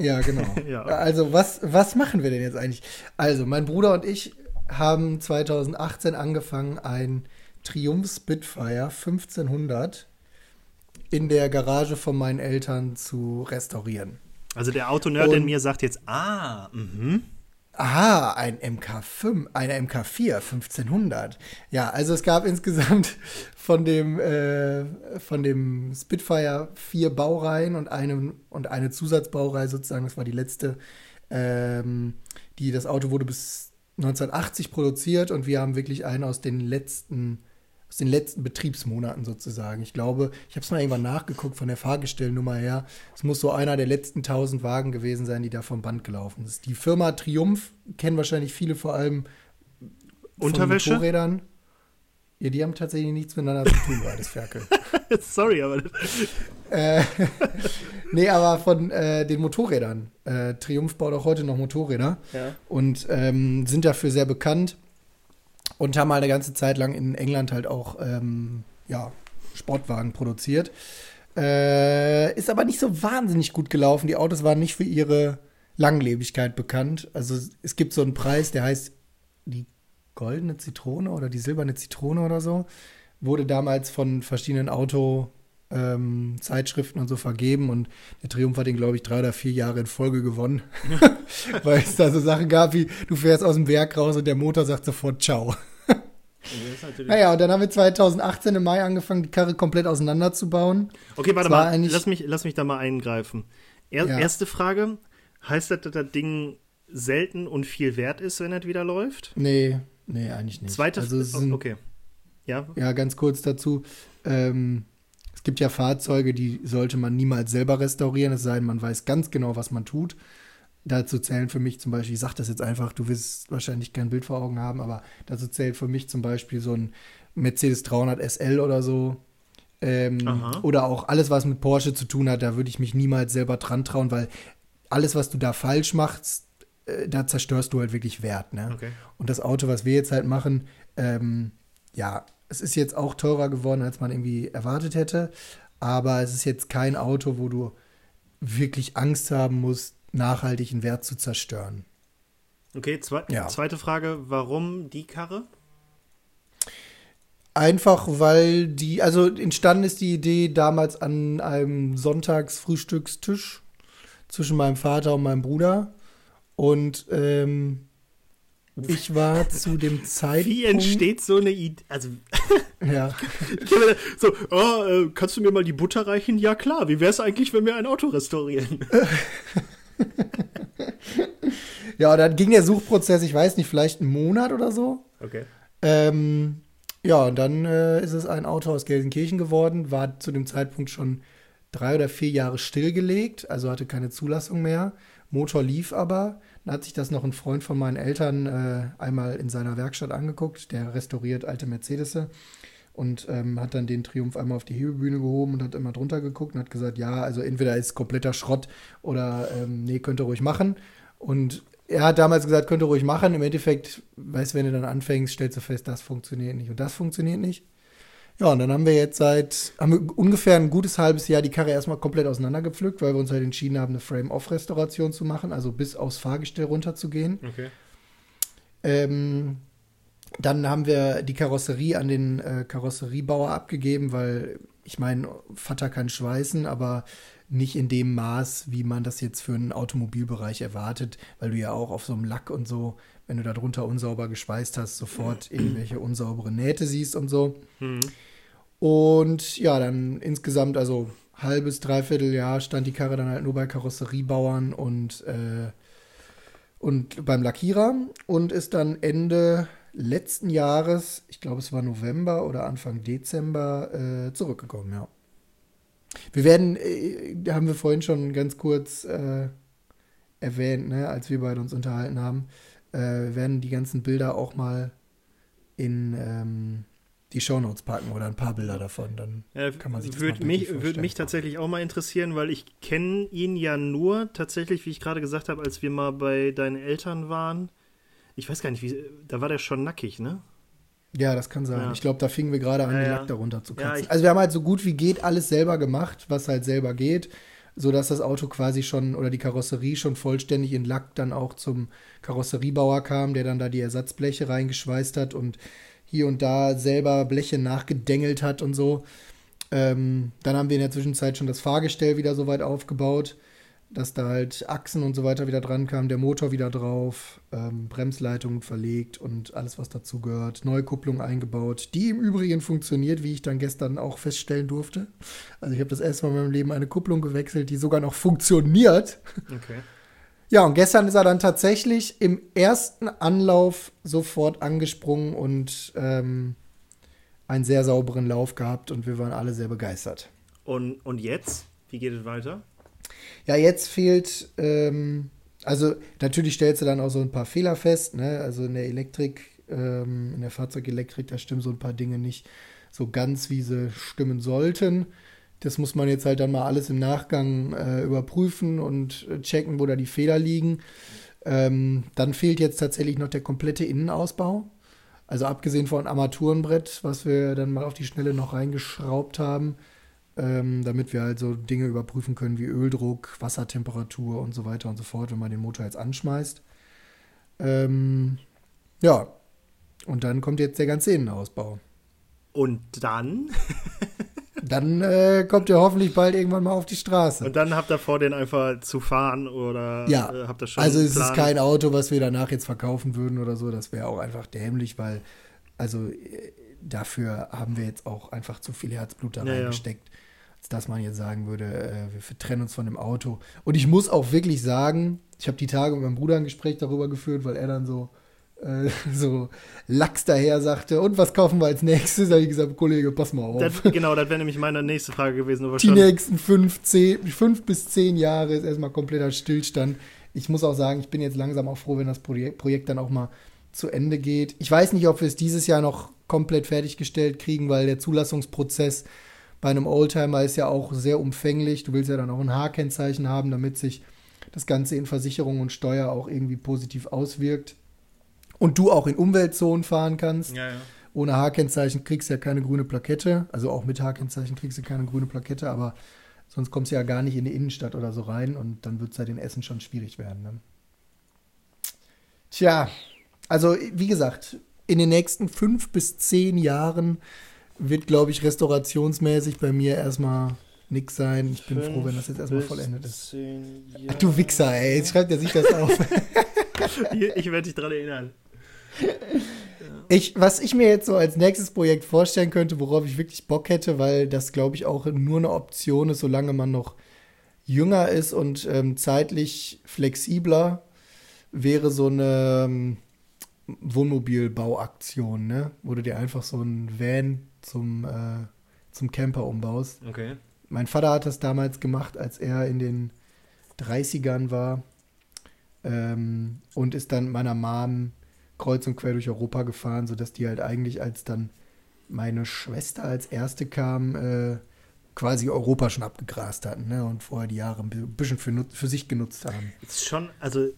Ja, genau. ja. Also, was, was machen wir denn jetzt eigentlich? Also, mein Bruder und ich haben 2018 angefangen, ein Triumph Spitfire 1500 in der Garage von meinen Eltern zu restaurieren. Also der Autonerd in mir sagt jetzt, ah, mhm. Aha, ein MK5, eine MK4 1500. Ja, also es gab insgesamt von dem, äh, von dem Spitfire vier Baureihen und eine, und eine Zusatzbaureihe sozusagen. Das war die letzte. Ähm, die, das Auto wurde bis 1980 produziert und wir haben wirklich einen aus den letzten aus den letzten Betriebsmonaten sozusagen. Ich glaube, ich habe es mal irgendwann nachgeguckt von der Fahrgestellnummer her. Es muss so einer der letzten 1000 Wagen gewesen sein, die da vom Band gelaufen ist. Die Firma Triumph kennen wahrscheinlich viele vor allem von Unterwäsche? Motorrädern. Ja, die haben tatsächlich nichts miteinander zu tun, beides Ferkel. Sorry, aber. äh, nee, aber von äh, den Motorrädern. Äh, Triumph baut auch heute noch Motorräder ja. und ähm, sind dafür sehr bekannt und haben halt eine ganze Zeit lang in England halt auch ähm, ja, Sportwagen produziert. Äh, ist aber nicht so wahnsinnig gut gelaufen. Die Autos waren nicht für ihre Langlebigkeit bekannt. Also es gibt so einen Preis, der heißt die goldene Zitrone oder die silberne Zitrone oder so. Wurde damals von verschiedenen Auto ähm, Zeitschriften und so vergeben und der Triumph hat ihn, glaube ich, drei oder vier Jahre in Folge gewonnen. Weil es da so Sachen gab wie, du fährst aus dem Werk raus und der Motor sagt sofort Ciao. naja, und dann haben wir 2018 im Mai angefangen, die Karre komplett auseinanderzubauen. Okay, warte mal, lass mich, lass mich da mal eingreifen. Er, ja. Erste Frage, heißt das, dass das Ding selten und viel wert ist, wenn es wieder läuft? Nee, Nee, eigentlich nicht. Zweite also sind, okay. Ja. Ja, ganz kurz dazu. Ähm, es gibt ja Fahrzeuge, die sollte man niemals selber restaurieren, es sei denn, man weiß ganz genau, was man tut. Dazu zählen für mich zum Beispiel, ich sage das jetzt einfach, du wirst wahrscheinlich kein Bild vor Augen haben, aber dazu zählt für mich zum Beispiel so ein Mercedes 300 SL oder so. Ähm, oder auch alles, was mit Porsche zu tun hat, da würde ich mich niemals selber dran trauen, weil alles, was du da falsch machst, äh, da zerstörst du halt wirklich Wert. Ne? Okay. Und das Auto, was wir jetzt halt machen, ähm, ja, es ist jetzt auch teurer geworden, als man irgendwie erwartet hätte. Aber es ist jetzt kein Auto, wo du wirklich Angst haben musst, nachhaltigen Wert zu zerstören. Okay, zwe Ja. zweite Frage, warum die Karre? Einfach weil die, also entstanden ist die Idee damals an einem Sonntagsfrühstückstisch zwischen meinem Vater und meinem Bruder. Und ähm, ich war zu dem Zeitpunkt. Wie entsteht so eine Idee? Also, Ja. so, oh, äh, kannst du mir mal die Butter reichen? Ja, klar. Wie wäre es eigentlich, wenn wir ein Auto restaurieren? ja, dann ging der Suchprozess, ich weiß nicht, vielleicht einen Monat oder so. Okay. Ähm, ja, und dann äh, ist es ein Auto aus Gelsenkirchen geworden, war zu dem Zeitpunkt schon drei oder vier Jahre stillgelegt, also hatte keine Zulassung mehr. Motor lief aber. Dann hat sich das noch ein Freund von meinen Eltern äh, einmal in seiner Werkstatt angeguckt, der restauriert alte Mercedes und ähm, hat dann den Triumph einmal auf die Hebebühne gehoben und hat immer drunter geguckt und hat gesagt, ja, also entweder ist kompletter Schrott oder ähm, nee, könnt ihr ruhig machen. Und er hat damals gesagt, könnt ihr ruhig machen. Im Endeffekt, weißt wenn du dann anfängst, stellst du fest, das funktioniert nicht und das funktioniert nicht. Ja, und dann haben wir jetzt seit, haben wir ungefähr ein gutes halbes Jahr die Karre erstmal komplett auseinandergepflückt, weil wir uns halt entschieden haben, eine Frame-Off-Restauration zu machen, also bis aufs Fahrgestell runterzugehen. Okay. Ähm, dann haben wir die Karosserie an den äh, Karosseriebauer abgegeben, weil ich meine, Vater kann schweißen, aber nicht in dem Maß, wie man das jetzt für einen Automobilbereich erwartet, weil du ja auch auf so einem Lack und so, wenn du da drunter unsauber geschweißt hast, sofort irgendwelche unsaubere Nähte siehst und so. Mhm. Und ja, dann insgesamt, also halbes, dreiviertel Jahr stand die Karre dann halt nur bei Karosseriebauern und, äh, und beim Lackierer und ist dann Ende letzten Jahres, ich glaube es war November oder Anfang Dezember, äh, zurückgekommen, ja. Wir werden, äh, haben wir vorhin schon ganz kurz äh, erwähnt, ne, als wir beide uns unterhalten haben, äh, werden die ganzen Bilder auch mal in ähm, die Shownotes packen oder ein paar Bilder davon. Dann Äh, kann man sich das Würde mal mich, würd vorstellen. mich tatsächlich auch mal interessieren, weil ich kenne ihn ja nur tatsächlich, wie ich gerade gesagt habe, als wir mal bei deinen Eltern waren. Ich weiß gar nicht, wie, da war der schon nackig, ne? Ja, das kann sein. Ja. Ich glaube, da fingen wir gerade an, Ja, die ja. Lack darunter zu Ja, kratzen. ich- also wir haben halt so gut wie geht alles selber gemacht, was halt selber geht, sodass das Auto quasi schon oder die Karosserie schon vollständig in Lack dann auch zum Karosseriebauer kam, der dann da die Ersatzbleche reingeschweißt hat und hier und da selber Bleche nachgedengelt hat und so. Ähm, dann haben wir in der Zwischenzeit schon das Fahrgestell wieder so weit aufgebaut, dass da halt Achsen und so weiter wieder dran kamen, der Motor wieder drauf, ähm, Bremsleitungen verlegt und alles, was dazu gehört, neue Kupplung eingebaut, die im Übrigen funktioniert, wie ich dann gestern auch feststellen durfte. Also ich habe das erste Mal in meinem Leben eine Kupplung gewechselt, die sogar noch funktioniert. Okay. Ja, und gestern ist er dann tatsächlich im ersten Anlauf sofort angesprungen und ähm, einen sehr sauberen Lauf gehabt und wir waren alle sehr begeistert. Und, und jetzt? Wie geht es weiter? Ja, jetzt fehlt, ähm, also natürlich stellst du dann auch so ein paar Fehler fest, ne? Also in der Elektrik, ähm, in der Fahrzeugelektrik, da stimmen so ein paar Dinge nicht so ganz, wie sie stimmen sollten. Das muss man jetzt halt dann mal alles im Nachgang äh, überprüfen und äh, checken, wo da die Fehler liegen. Ähm, dann fehlt jetzt tatsächlich noch der komplette Innenausbau. Also abgesehen von Armaturenbrett, was wir dann mal auf die Schnelle noch reingeschraubt haben, ähm, damit wir halt so Dinge überprüfen können wie Öldruck, Wassertemperatur und so weiter und so fort, wenn man den Motor jetzt anschmeißt. Ähm, ja, und dann kommt jetzt der ganze Innenausbau. Und dann? Dann äh, kommt ihr hoffentlich bald irgendwann mal auf die Straße. Und dann habt ihr vor, den einfach zu fahren oder Ja, äh, habt ihr schon also es ist kein Auto, was wir danach jetzt verkaufen würden oder so. Das wäre auch einfach dämlich, weil also äh, dafür haben wir jetzt auch einfach zu viel Herzblut da Ja, ja. reingesteckt, als dass man jetzt sagen würde, äh, wir trennen uns von dem Auto. Und ich muss auch wirklich sagen, ich habe die Tage mit meinem Bruder ein Gespräch darüber geführt, weil er dann so äh, so Lachs daher sagte, und was kaufen wir als nächstes? Da habe ich gesagt, Kollege, pass mal auf. Das, genau, das wäre nämlich meine nächste Frage gewesen. Die schon. nächsten fünf, zehn, fünf bis zehn Jahre ist erstmal kompletter Stillstand. Ich muss auch sagen, ich bin jetzt langsam auch froh, wenn das Projekt, Projekt dann auch mal zu Ende geht. Ich weiß nicht, ob wir es dieses Jahr noch komplett fertiggestellt kriegen, weil der Zulassungsprozess bei einem Oldtimer ist ja auch sehr umfänglich. Du willst ja dann auch ein H-Kennzeichen haben, damit sich das Ganze in Versicherung und Steuer auch irgendwie positiv auswirkt. Und du auch in Umweltzonen fahren kannst. Ja, ja. Ohne H-Kennzeichen kriegst du ja keine grüne Plakette. Also auch mit H-Kennzeichen kriegst du keine grüne Plakette, aber sonst kommst du ja gar nicht in die Innenstadt oder so rein und dann wird es halt in Essen schon schwierig werden. Ne? Tja, also wie gesagt, in den nächsten fünf bis zehn Jahren wird, glaube ich, restaurationsmäßig bei mir erstmal nix sein. Ich bin froh, wenn das jetzt erstmal vollendet ist. Ach, du Wichser, ey, jetzt schreibt er sich das auf. ich werde dich dran erinnern. Ich, was ich mir jetzt so als nächstes Projekt vorstellen könnte, worauf ich wirklich Bock hätte, weil das, glaube ich, auch nur eine Option ist, solange man noch jünger ist und ähm, zeitlich flexibler, wäre so eine ähm, Wohnmobilbauaktion, ne? Wo du dir einfach so ein Van zum, äh, zum Camper umbaust. Okay. Mein Vater hat das damals gemacht, als er in den 30ern war ähm, und ist dann meiner Mom kreuz und quer durch Europa gefahren, sodass die halt eigentlich, als dann meine Schwester als erste kam, äh, quasi Europa schon abgegrast hatten ne? und vorher die Jahre ein bisschen für, für sich genutzt haben. Ist schon, also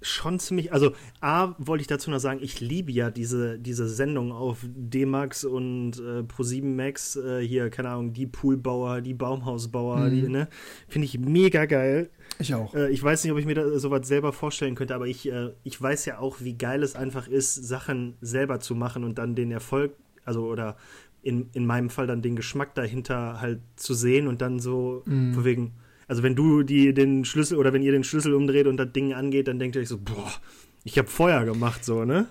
schon ziemlich, also A, wollte ich dazu noch sagen, ich liebe ja diese, diese Sendung auf D-Max und äh, Pro7 Max, äh, hier, keine Ahnung, die Poolbauer, die Baumhausbauer, mhm. die, ne, finde ich mega geil. Ich auch. Äh, ich weiß nicht, ob ich mir da sowas selber vorstellen könnte, aber ich, äh, ich weiß ja auch, wie geil es einfach ist, Sachen selber zu machen und dann den Erfolg, also oder in, in meinem Fall dann den Geschmack dahinter halt zu sehen und dann so, mhm. von wegen, also wenn du die, den Schlüssel oder wenn ihr den Schlüssel umdreht und das Ding angeht, dann denkt ihr euch so, boah, ich habe Feuer gemacht, so, ne?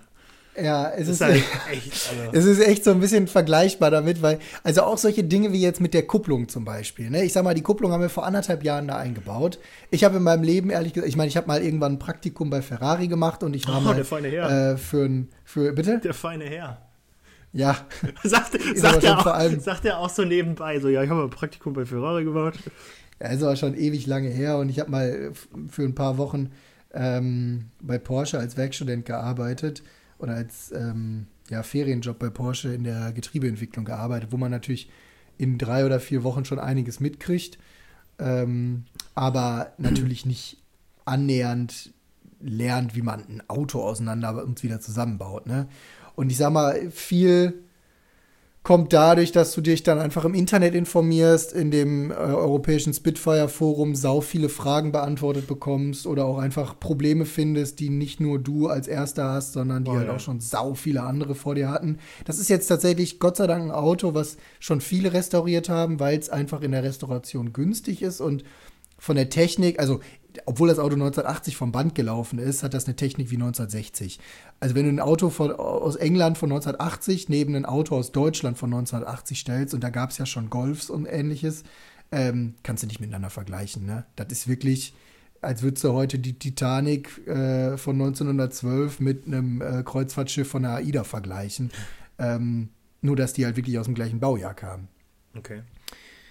Ja, es ist, ist halt echt, also. es ist echt so ein bisschen vergleichbar damit, weil, also auch solche Dinge wie jetzt mit der Kupplung zum Beispiel. Ne? Ich sag mal, die Kupplung haben wir vor anderthalb Jahren da eingebaut. Ich habe in meinem Leben, ehrlich gesagt, ich meine, ich habe mal irgendwann ein Praktikum bei Ferrari gemacht und ich war oh, mal der feine Herr. Äh, für ein, für, bitte? Der feine Herr. Ja. sagt, sagt, er auch, sagt er auch so nebenbei, so, ja, ich habe ein Praktikum bei Ferrari gemacht. Ja, ist aber schon ewig lange her und ich habe mal für ein paar Wochen ähm, bei Porsche als Werkstudent gearbeitet oder als ähm, ja, Ferienjob bei Porsche in der Getriebeentwicklung gearbeitet, wo man natürlich in drei oder vier Wochen schon einiges mitkriegt, ähm, aber natürlich nicht annähernd lernt, wie man ein Auto auseinander und wieder zusammenbaut. Ne? Und ich sag mal, viel kommt dadurch, dass du dich dann einfach im Internet informierst, in dem äh, europäischen Spitfire-Forum sau viele Fragen beantwortet bekommst oder auch einfach Probleme findest, die nicht nur du als Erster hast, sondern die oh, halt ja. auch schon sau viele andere vor dir hatten. Das ist jetzt tatsächlich Gott sei Dank ein Auto, was schon viele restauriert haben, weil es einfach in der Restauration günstig ist und von der Technik, also obwohl das Auto 1980 vom Band gelaufen ist, hat das eine Technik wie 1960. Also wenn du ein Auto von, aus England von 1980 neben ein Auto aus Deutschland von 1980 stellst, und da gab es ja schon Golfs und ähnliches, ähm, kannst du nicht miteinander vergleichen. Ne? Das ist wirklich, als würdest du heute die Titanic äh, von 1912 mit einem äh, Kreuzfahrtschiff von der AIDA vergleichen. Ähm, nur, dass die halt wirklich aus dem gleichen Baujahr kamen. Okay.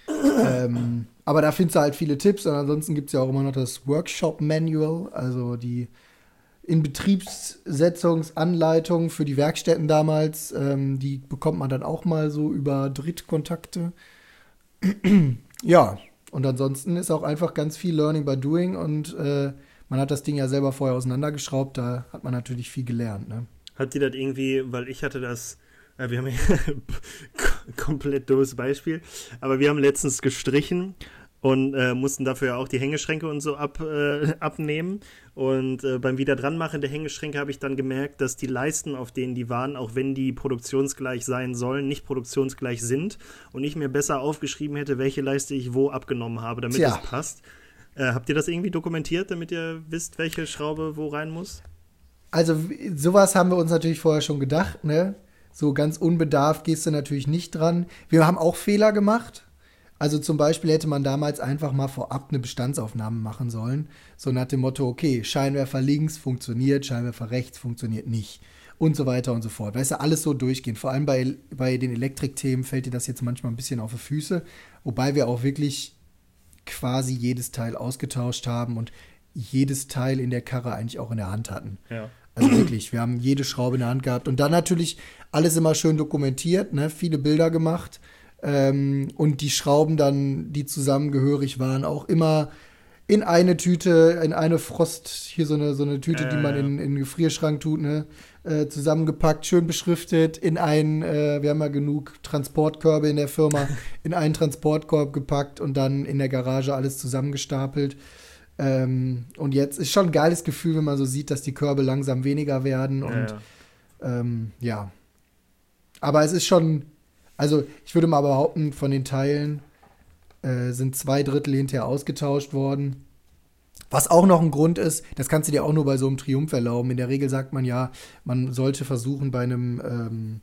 Ähm, aber da findest du halt viele Tipps und ansonsten gibt es ja auch immer noch das Workshop-Manual, also die Inbetriebssetzungsanleitung für die Werkstätten damals. Ähm, die bekommt man dann auch mal so über Drittkontakte. ja, und ansonsten ist auch einfach ganz viel Learning by Doing und äh, man hat das Ding ja selber vorher auseinandergeschraubt, da hat man natürlich viel gelernt. Ne? Hat die das irgendwie, weil ich hatte das ja, wir haben ja komplett dummes Beispiel, aber wir haben letztens gestrichen und äh, mussten dafür auch die Hängeschränke und so ab, äh, abnehmen. Und äh, beim wieder dranmachen der Hängeschränke habe ich dann gemerkt, dass die Leisten, auf denen die waren, auch wenn die produktionsgleich sein sollen, nicht produktionsgleich sind. Und ich mir besser aufgeschrieben hätte, welche Leiste ich wo abgenommen habe, damit Tja. es passt. Äh, habt ihr das irgendwie dokumentiert, damit ihr wisst, welche Schraube wo rein muss? Also sowas haben wir uns natürlich vorher schon gedacht, ne? So ganz unbedarft gehst du natürlich nicht dran. Wir haben auch Fehler gemacht Also zum Beispiel hätte man damals einfach mal vorab eine Bestandsaufnahme machen sollen. So nach dem Motto, okay, Scheinwerfer links funktioniert, Scheinwerfer rechts funktioniert nicht. Und so weiter und so fort. Weißt du, alles so durchgehend. Vor allem bei, bei den Elektrikthemen fällt dir das jetzt manchmal ein bisschen auf die Füße. Wobei wir auch wirklich quasi jedes Teil ausgetauscht haben und jedes Teil in der Karre eigentlich auch in der Hand hatten. Ja. Also wirklich, wir haben jede Schraube in der Hand gehabt und dann natürlich alles immer schön dokumentiert, ne? viele Bilder gemacht ähm, und die Schrauben dann, die zusammengehörig waren, auch immer in eine Tüte, in eine Frost, hier so eine, so eine Tüte, äh, die man in, in den Gefrierschrank tut, ne? Äh, zusammengepackt, schön beschriftet, in einen, äh, wir haben ja genug Transportkörbe in der Firma, in einen Transportkorb gepackt und dann in der Garage alles zusammengestapelt. Ähm, und jetzt ist schon ein geiles Gefühl, wenn man so sieht, dass die Körbe langsam weniger werden und ja. Ähm, ja. Aber es ist schon, also ich würde mal behaupten, von den Teilen äh, sind zwei Drittel hinterher ausgetauscht worden. Was auch noch ein Grund ist, das kannst du dir auch nur bei so einem Triumph erlauben. In der Regel sagt man ja, man sollte versuchen, bei einem ähm,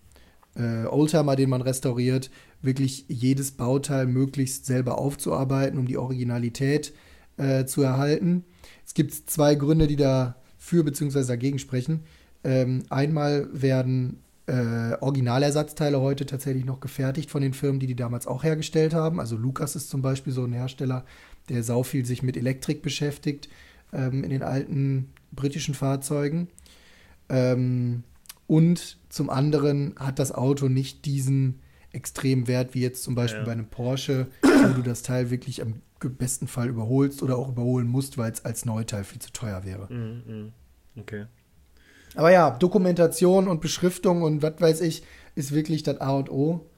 äh, Oldtimer, den man restauriert, wirklich jedes Bauteil möglichst selber aufzuarbeiten, um die Originalität äh, zu erhalten. Es gibt zwei Gründe, die dafür bzw. dagegen sprechen. Ähm, einmal werden äh, Originalersatzteile heute tatsächlich noch gefertigt von den Firmen, die die damals auch hergestellt haben. Also Lucas ist zum Beispiel so ein Hersteller, der sau viel sich mit Elektrik beschäftigt ähm, in den alten britischen Fahrzeugen. Ähm, und zum anderen hat das Auto nicht diesen extremen Wert wie jetzt zum Beispiel ja. bei einem Porsche, wo du das Teil wirklich am besten Fall überholst oder auch überholen musst, weil es als Neuteil viel zu teuer wäre. Mhm, mhm. okay. Aber ja, Dokumentation und Beschriftung und was weiß ich, ist wirklich das A und O.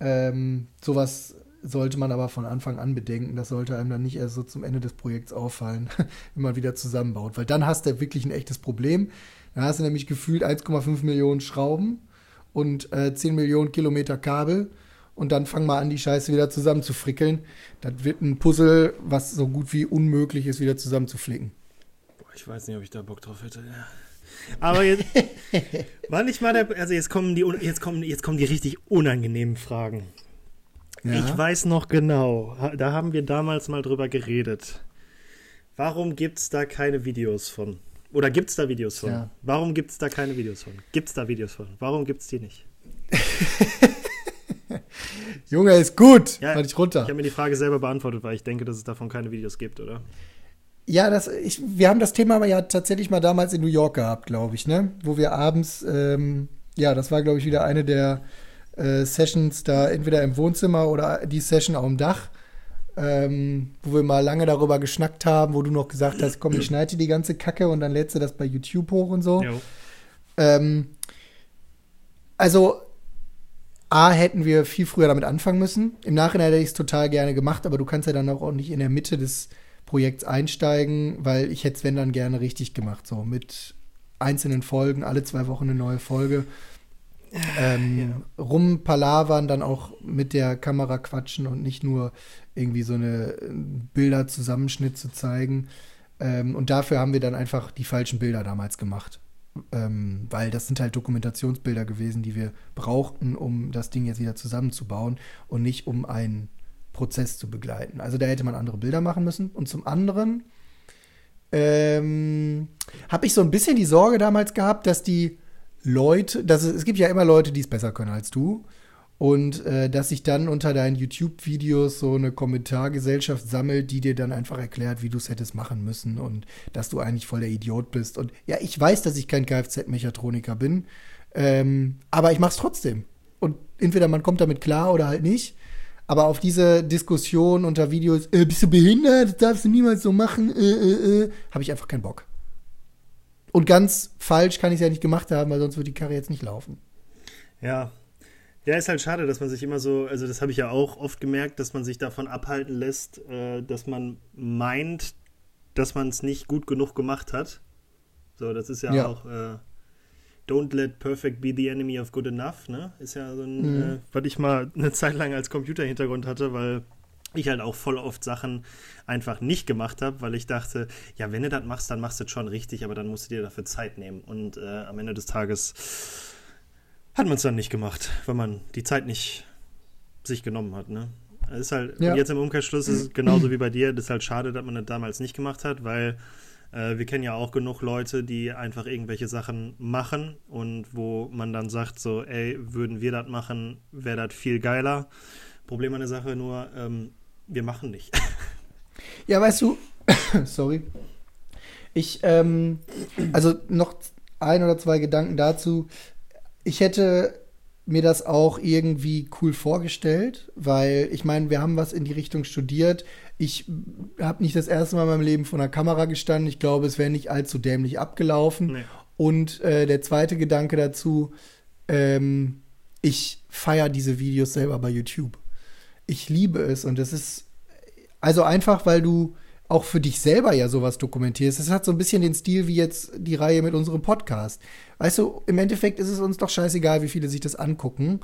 Ähm, sowas sollte man aber von Anfang an bedenken. Das sollte einem dann nicht erst so zum Ende des Projekts auffallen, wenn man wieder zusammenbaut. Weil dann hast du wirklich ein echtes Problem. Dann hast du nämlich gefühlt 1,5 Millionen Schrauben und äh, 10 Millionen Kilometer Kabel. Und dann fang mal an, die Scheiße wieder zusammenzufrickeln. Das wird ein Puzzle, was so gut wie unmöglich ist, wieder zusammenzuflicken. Boah, ich weiß nicht, ob ich da Bock drauf hätte. Ja. Aber jetzt war nicht mal der. Also jetzt kommen die, jetzt kommen, jetzt kommen die richtig unangenehmen Fragen. Ja. Ich weiß noch genau, da haben wir damals mal drüber geredet. Warum gibt es da keine Videos von? Oder gibt es da Videos von? Ja. Warum gibt es da keine Videos von? Gibt es da Videos von? Warum gibt es die nicht? Junge, ist gut. Ja, ich runter. Ich habe mir die Frage selber beantwortet, weil ich denke, dass es davon keine Videos gibt, oder? Ja, das, ich, wir haben das Thema ja tatsächlich mal damals in New York gehabt, glaube ich, ne? Wo wir abends, ähm, ja, das war, glaube ich, wieder eine der äh, Sessions da entweder im Wohnzimmer oder die Session auf dem Dach, ähm, wo wir mal lange darüber geschnackt haben, wo du noch gesagt hast, komm, ich schneide die ganze Kacke und dann lädst du das bei YouTube hoch und so. Ähm, also, A, hätten wir viel früher damit anfangen müssen. Im Nachhinein hätte ich es total gerne gemacht, aber du kannst ja dann auch nicht in der Mitte des Projekts einsteigen, weil ich hätte es, wenn dann gerne richtig gemacht, so mit einzelnen Folgen, alle zwei Wochen eine neue Folge. Ähm, ja. Rumpalavern, dann auch mit der Kamera quatschen und nicht nur irgendwie so eine äh, Bilderzusammenschnitt zu zeigen. Ähm, und dafür haben wir dann einfach die falschen Bilder damals gemacht. Ähm, weil das sind halt Dokumentationsbilder gewesen, die wir brauchten, um das Ding jetzt wieder zusammenzubauen und nicht um ein Prozess zu begleiten. Also da hätte man andere Bilder machen müssen. Und zum anderen ähm, habe ich so ein bisschen die Sorge damals gehabt, dass die Leute, dass es, es gibt ja immer Leute, die es besser können als du. Und äh, dass sich dann unter deinen YouTube-Videos so eine Kommentargesellschaft sammelt, die dir dann einfach erklärt, wie du es hättest machen müssen und dass du eigentlich voll der Idiot bist. Und ja, ich weiß, dass ich kein Kfz-Mechatroniker bin, ähm, aber ich mache es trotzdem. Und entweder man kommt damit klar oder halt nicht. Aber auf diese Diskussion unter Videos, äh, bist du behindert, das darfst du niemals so machen, äh, äh, äh, habe ich einfach keinen Bock. Und ganz falsch kann ich es ja nicht gemacht haben, weil sonst würde die Karre jetzt nicht laufen. Ja. Ja, ist halt schade, dass man sich immer so, also das habe ich ja auch oft gemerkt, dass man sich davon abhalten lässt, äh, dass man meint, dass man es nicht gut genug gemacht hat. So, das ist ja, ja. auch äh, Don't let perfect be the enemy of good enough, ne? Ist ja so ein, mhm. äh, was ich mal eine Zeit lang als Computerhintergrund hatte, weil ich halt auch voll oft Sachen einfach nicht gemacht habe, weil ich dachte, ja, wenn du das machst, dann machst du es schon richtig, aber dann musst du dir dafür Zeit nehmen. Und äh, am Ende des Tages hat man es dann nicht gemacht, weil man die Zeit nicht sich genommen hat, ne? Es ist halt, ja. und jetzt im Umkehrschluss ist es genauso wie bei dir, das ist halt schade, dass man das damals nicht gemacht hat, weil äh, wir kennen ja auch genug Leute, die einfach irgendwelche Sachen machen und wo man dann sagt, so, ey, würden wir das machen, wäre das viel geiler. Problem an der Sache nur, ähm, wir machen nicht. Ja, weißt du, sorry. Ich, ähm, also noch ein oder zwei Gedanken dazu. Ich hätte mir das auch irgendwie cool vorgestellt, weil ich meine, wir haben was in die Richtung studiert. Ich habe nicht das erste Mal in meinem Leben vor einer Kamera gestanden. Ich glaube, es wäre nicht allzu dämlich abgelaufen. Nee. Und äh, der zweite Gedanke dazu, ähm, ich feiere diese Videos selber bei YouTube. Ich liebe es und es ist also einfach, weil du auch für dich selber ja sowas dokumentierst. Es hat so ein bisschen den Stil wie jetzt die Reihe mit unserem Podcast. Weißt du, im Endeffekt ist es uns doch scheißegal, wie viele sich das angucken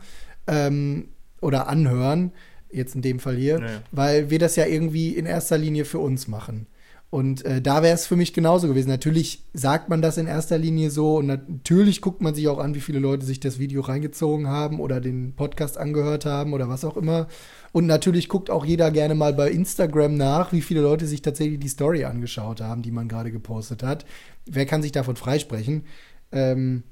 ähm, oder anhören, jetzt in dem Fall hier, naja. weil wir das ja irgendwie in erster Linie für uns machen. Und äh, da wäre es für mich genauso gewesen. Natürlich sagt man das in erster Linie so und natürlich guckt man sich auch an, wie viele Leute sich das Video reingezogen haben oder den Podcast angehört haben oder was auch immer. Und natürlich guckt auch jeder gerne mal bei Instagram nach, wie viele Leute sich tatsächlich die Story angeschaut haben, die man gerade gepostet hat. Wer kann sich davon freisprechen? Ähm,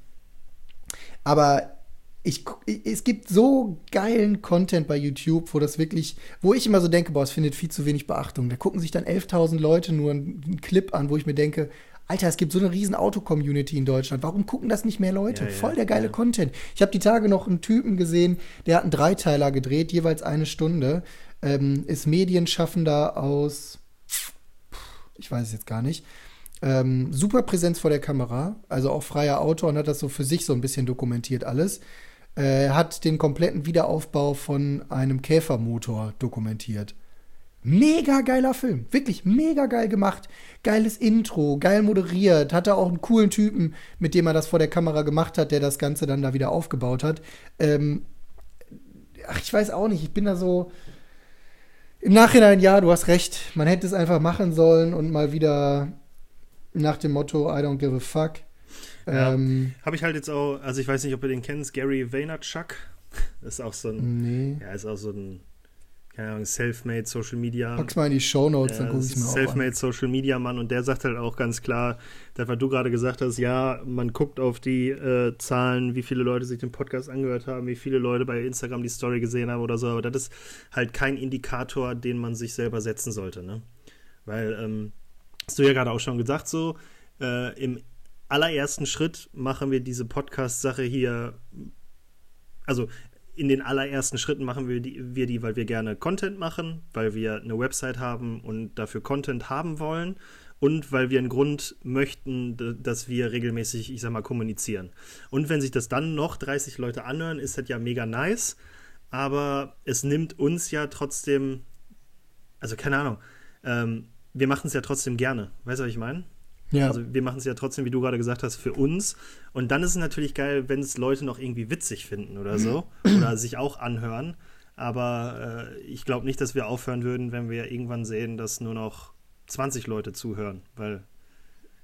aber ich, es gibt so geilen Content bei YouTube, wo das wirklich, wo ich immer so denke, boah, es findet viel zu wenig Beachtung. Da gucken sich dann 11.000 Leute nur einen Clip an, wo ich mir denke, Alter, es gibt so eine riesen Auto-Community in Deutschland. Warum gucken das nicht mehr Leute? Ja, Voll der geile ja. Content. Ich habe die Tage noch einen Typen gesehen, der hat einen Dreiteiler gedreht, jeweils eine Stunde. Ähm, ist Medienschaffender aus, ich weiß es jetzt gar nicht. Ähm, super Präsenz vor der Kamera, also auch freier Autor und hat das so für sich so ein bisschen dokumentiert alles. Äh, hat den kompletten Wiederaufbau von einem Käfermotor dokumentiert. Mega geiler Film, wirklich mega geil gemacht. Geiles Intro, geil moderiert. Hatte auch einen coolen Typen, mit dem er das vor der Kamera gemacht hat, der das Ganze dann da wieder aufgebaut hat. Ähm, ach, ich weiß auch nicht, ich bin da so. Im Nachhinein, ja, du hast recht. Man hätte es einfach machen sollen und mal wieder nach dem Motto I don't give a fuck. Ja, ähm, Habe ich halt jetzt auch, also ich weiß nicht, ob ihr den kennst, Gary Vaynerchuk. Das ist auch so ein, nee. ja, ist auch so ein, keine Ahnung, Selfmade Social Media. Pack's mal in die Show Notes, ja, dann guck ich mir auch Selfmade Social Media Mann und der sagt halt auch ganz klar, das, was du gerade gesagt hast, ja, man guckt auf die äh, Zahlen, wie viele Leute sich den Podcast angehört haben, wie viele Leute bei Instagram die Story gesehen haben oder so, aber das ist halt kein Indikator, den man sich selber setzen sollte, ne? Weil, ähm, hast du ja gerade auch schon gesagt, so, äh, im allerersten Schritt machen wir diese Podcast-Sache hier, also in den allerersten Schritten machen wir die, wir die, weil wir gerne Content machen, weil wir eine Website haben und dafür Content haben wollen und weil wir einen Grund möchten, dass wir regelmäßig, ich sag mal, kommunizieren. Und wenn sich das dann noch 30 Leute anhören, ist das ja mega nice, aber es nimmt uns ja trotzdem, also keine Ahnung, ähm, wir machen es ja trotzdem gerne. Weißt du, was ich meine? Ja. Also wir machen es ja trotzdem, wie du gerade gesagt hast, für uns. Und dann ist es natürlich geil, wenn es Leute noch irgendwie witzig finden oder so. oder sich auch anhören. Aber äh, ich glaube nicht, dass wir aufhören würden, wenn wir irgendwann sehen, dass nur noch 20 Leute zuhören. Weil,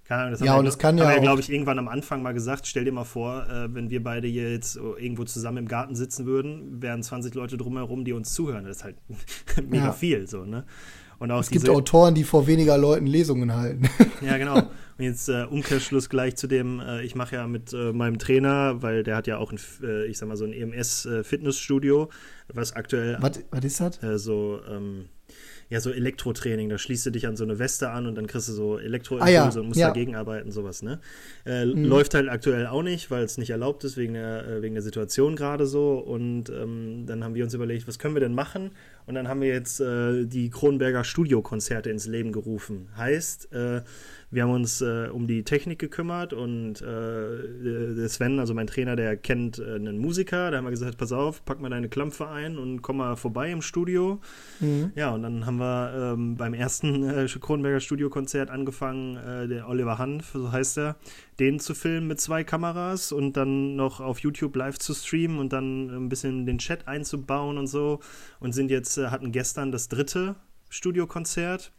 keine Ahnung, das ja, haben und wir, das kann ja, ja glaube ich, irgendwann am Anfang mal gesagt. Stell dir mal vor, äh, wenn wir beide hier jetzt irgendwo zusammen im Garten sitzen würden, wären 20 Leute drumherum, die uns zuhören. Das ist halt mega ja. viel, so, ne? Und auch es gibt Autoren, die vor weniger Leuten Lesungen halten. Ja, genau. Und jetzt äh, Umkehrschluss gleich zu dem, äh, ich mache ja mit äh, meinem Trainer, weil der hat ja auch ein, äh, ich sag mal, so ein EMS-Fitnessstudio, äh, was aktuell. Was, was ist das? Äh, so, ähm, ja, so Elektrotraining. Da schließt du dich an so eine Weste an und dann kriegst du so Elektroimpulse ah, ja. und musst ja. dagegen arbeiten, sowas, ne? Äh, mhm. Läuft halt aktuell auch nicht, weil es nicht erlaubt ist, wegen der, äh, wegen der Situation gerade so. Und ähm, dann haben wir uns überlegt, was können wir denn machen? Und dann haben wir jetzt äh, die Kronberger Studiokonzerte ins Leben gerufen. Heißt, äh, wir haben uns äh, um die Technik gekümmert und äh, der Sven, also mein Trainer, der kennt äh, einen Musiker. Da haben wir gesagt, pass auf, pack mal deine Klampfe ein und komm mal vorbei im Studio. Mhm. Ja, und dann haben wir ähm, beim ersten äh, Kronberger Studiokonzert angefangen, äh, der Oliver Hanf, so heißt er, den zu filmen mit zwei Kameras und dann noch auf YouTube live zu streamen und dann ein bisschen den Chat einzubauen und so. Und sind jetzt, äh, hatten gestern das dritte Studiokonzert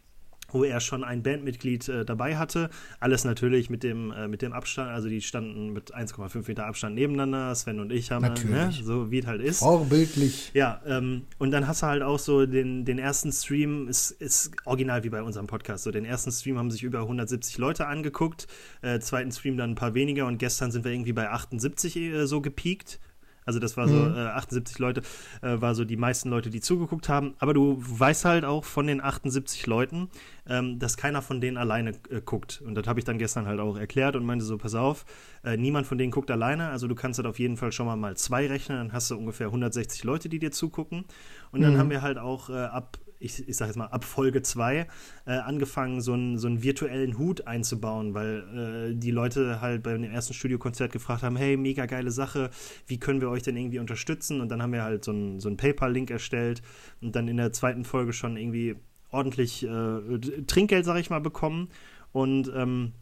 wo er schon ein Bandmitglied äh, dabei hatte. Alles natürlich mit dem, äh, mit dem Abstand, also die standen mit 1,5 Meter Abstand nebeneinander. Sven und ich haben, ne, so wie es halt ist. Vorbildlich. Ja, ähm, und dann hast du halt auch so den, den ersten Stream, ist, ist original wie bei unserem Podcast. So, den ersten Stream haben sich über 170 Leute angeguckt, äh, zweiten Stream dann ein paar weniger und gestern sind wir irgendwie bei 78 äh, so gepiekt. Also das war so, mhm. äh, 78 Leute, äh, war so die meisten Leute, die zugeguckt haben. Aber du weißt halt auch von den 78 Leuten, ähm, dass keiner von denen alleine äh, guckt. Und das habe ich dann gestern halt auch erklärt und meinte so, pass auf, äh, niemand von denen guckt alleine. Also du kannst halt auf jeden Fall schon mal mal zwei rechnen, dann hast du ungefähr 160 Leute, die dir zugucken. Und dann mhm. haben wir halt auch äh, ab ich, ich sage jetzt mal, ab Folge 2 äh, angefangen, so einen, so einen virtuellen Hut einzubauen, weil äh, die Leute halt beim ersten Studiokonzert gefragt haben, hey, mega geile Sache, wie können wir euch denn irgendwie unterstützen? Und dann haben wir halt so einen, so einen PayPal-Link erstellt und dann in der zweiten Folge schon irgendwie ordentlich äh, Trinkgeld, sag ich mal, bekommen. Und ähm,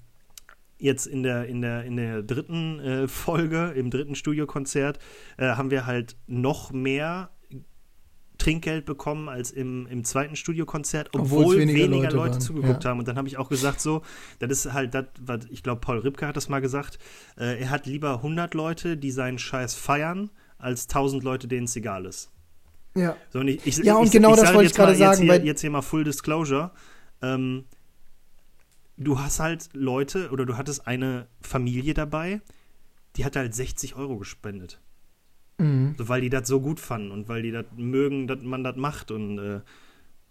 jetzt in der, in der, in der dritten äh, Folge, im dritten Studiokonzert, äh, haben wir halt noch mehr Trinkgeld bekommen als im, im zweiten Studiokonzert, obwohl weniger, weniger, Leute, Leute zugeguckt ja. haben. Und dann habe ich auch gesagt, so, das ist halt das, was ich glaube, Paul Ripke hat das mal gesagt. Äh, er hat lieber 100 Leute, die seinen Scheiß feiern, als 1000 Leute, denen es egal ist. Ja. So, und ich, ich, ja, und ich, genau das wollte ich gerade sagen. Jetzt hier, jetzt hier mal Full Disclosure. Ähm, du hast halt Leute oder du hattest eine Familie dabei, die hat halt 60 Euro gespendet. Mhm. So, weil die das so gut fanden und weil die das mögen, dass man das macht und äh,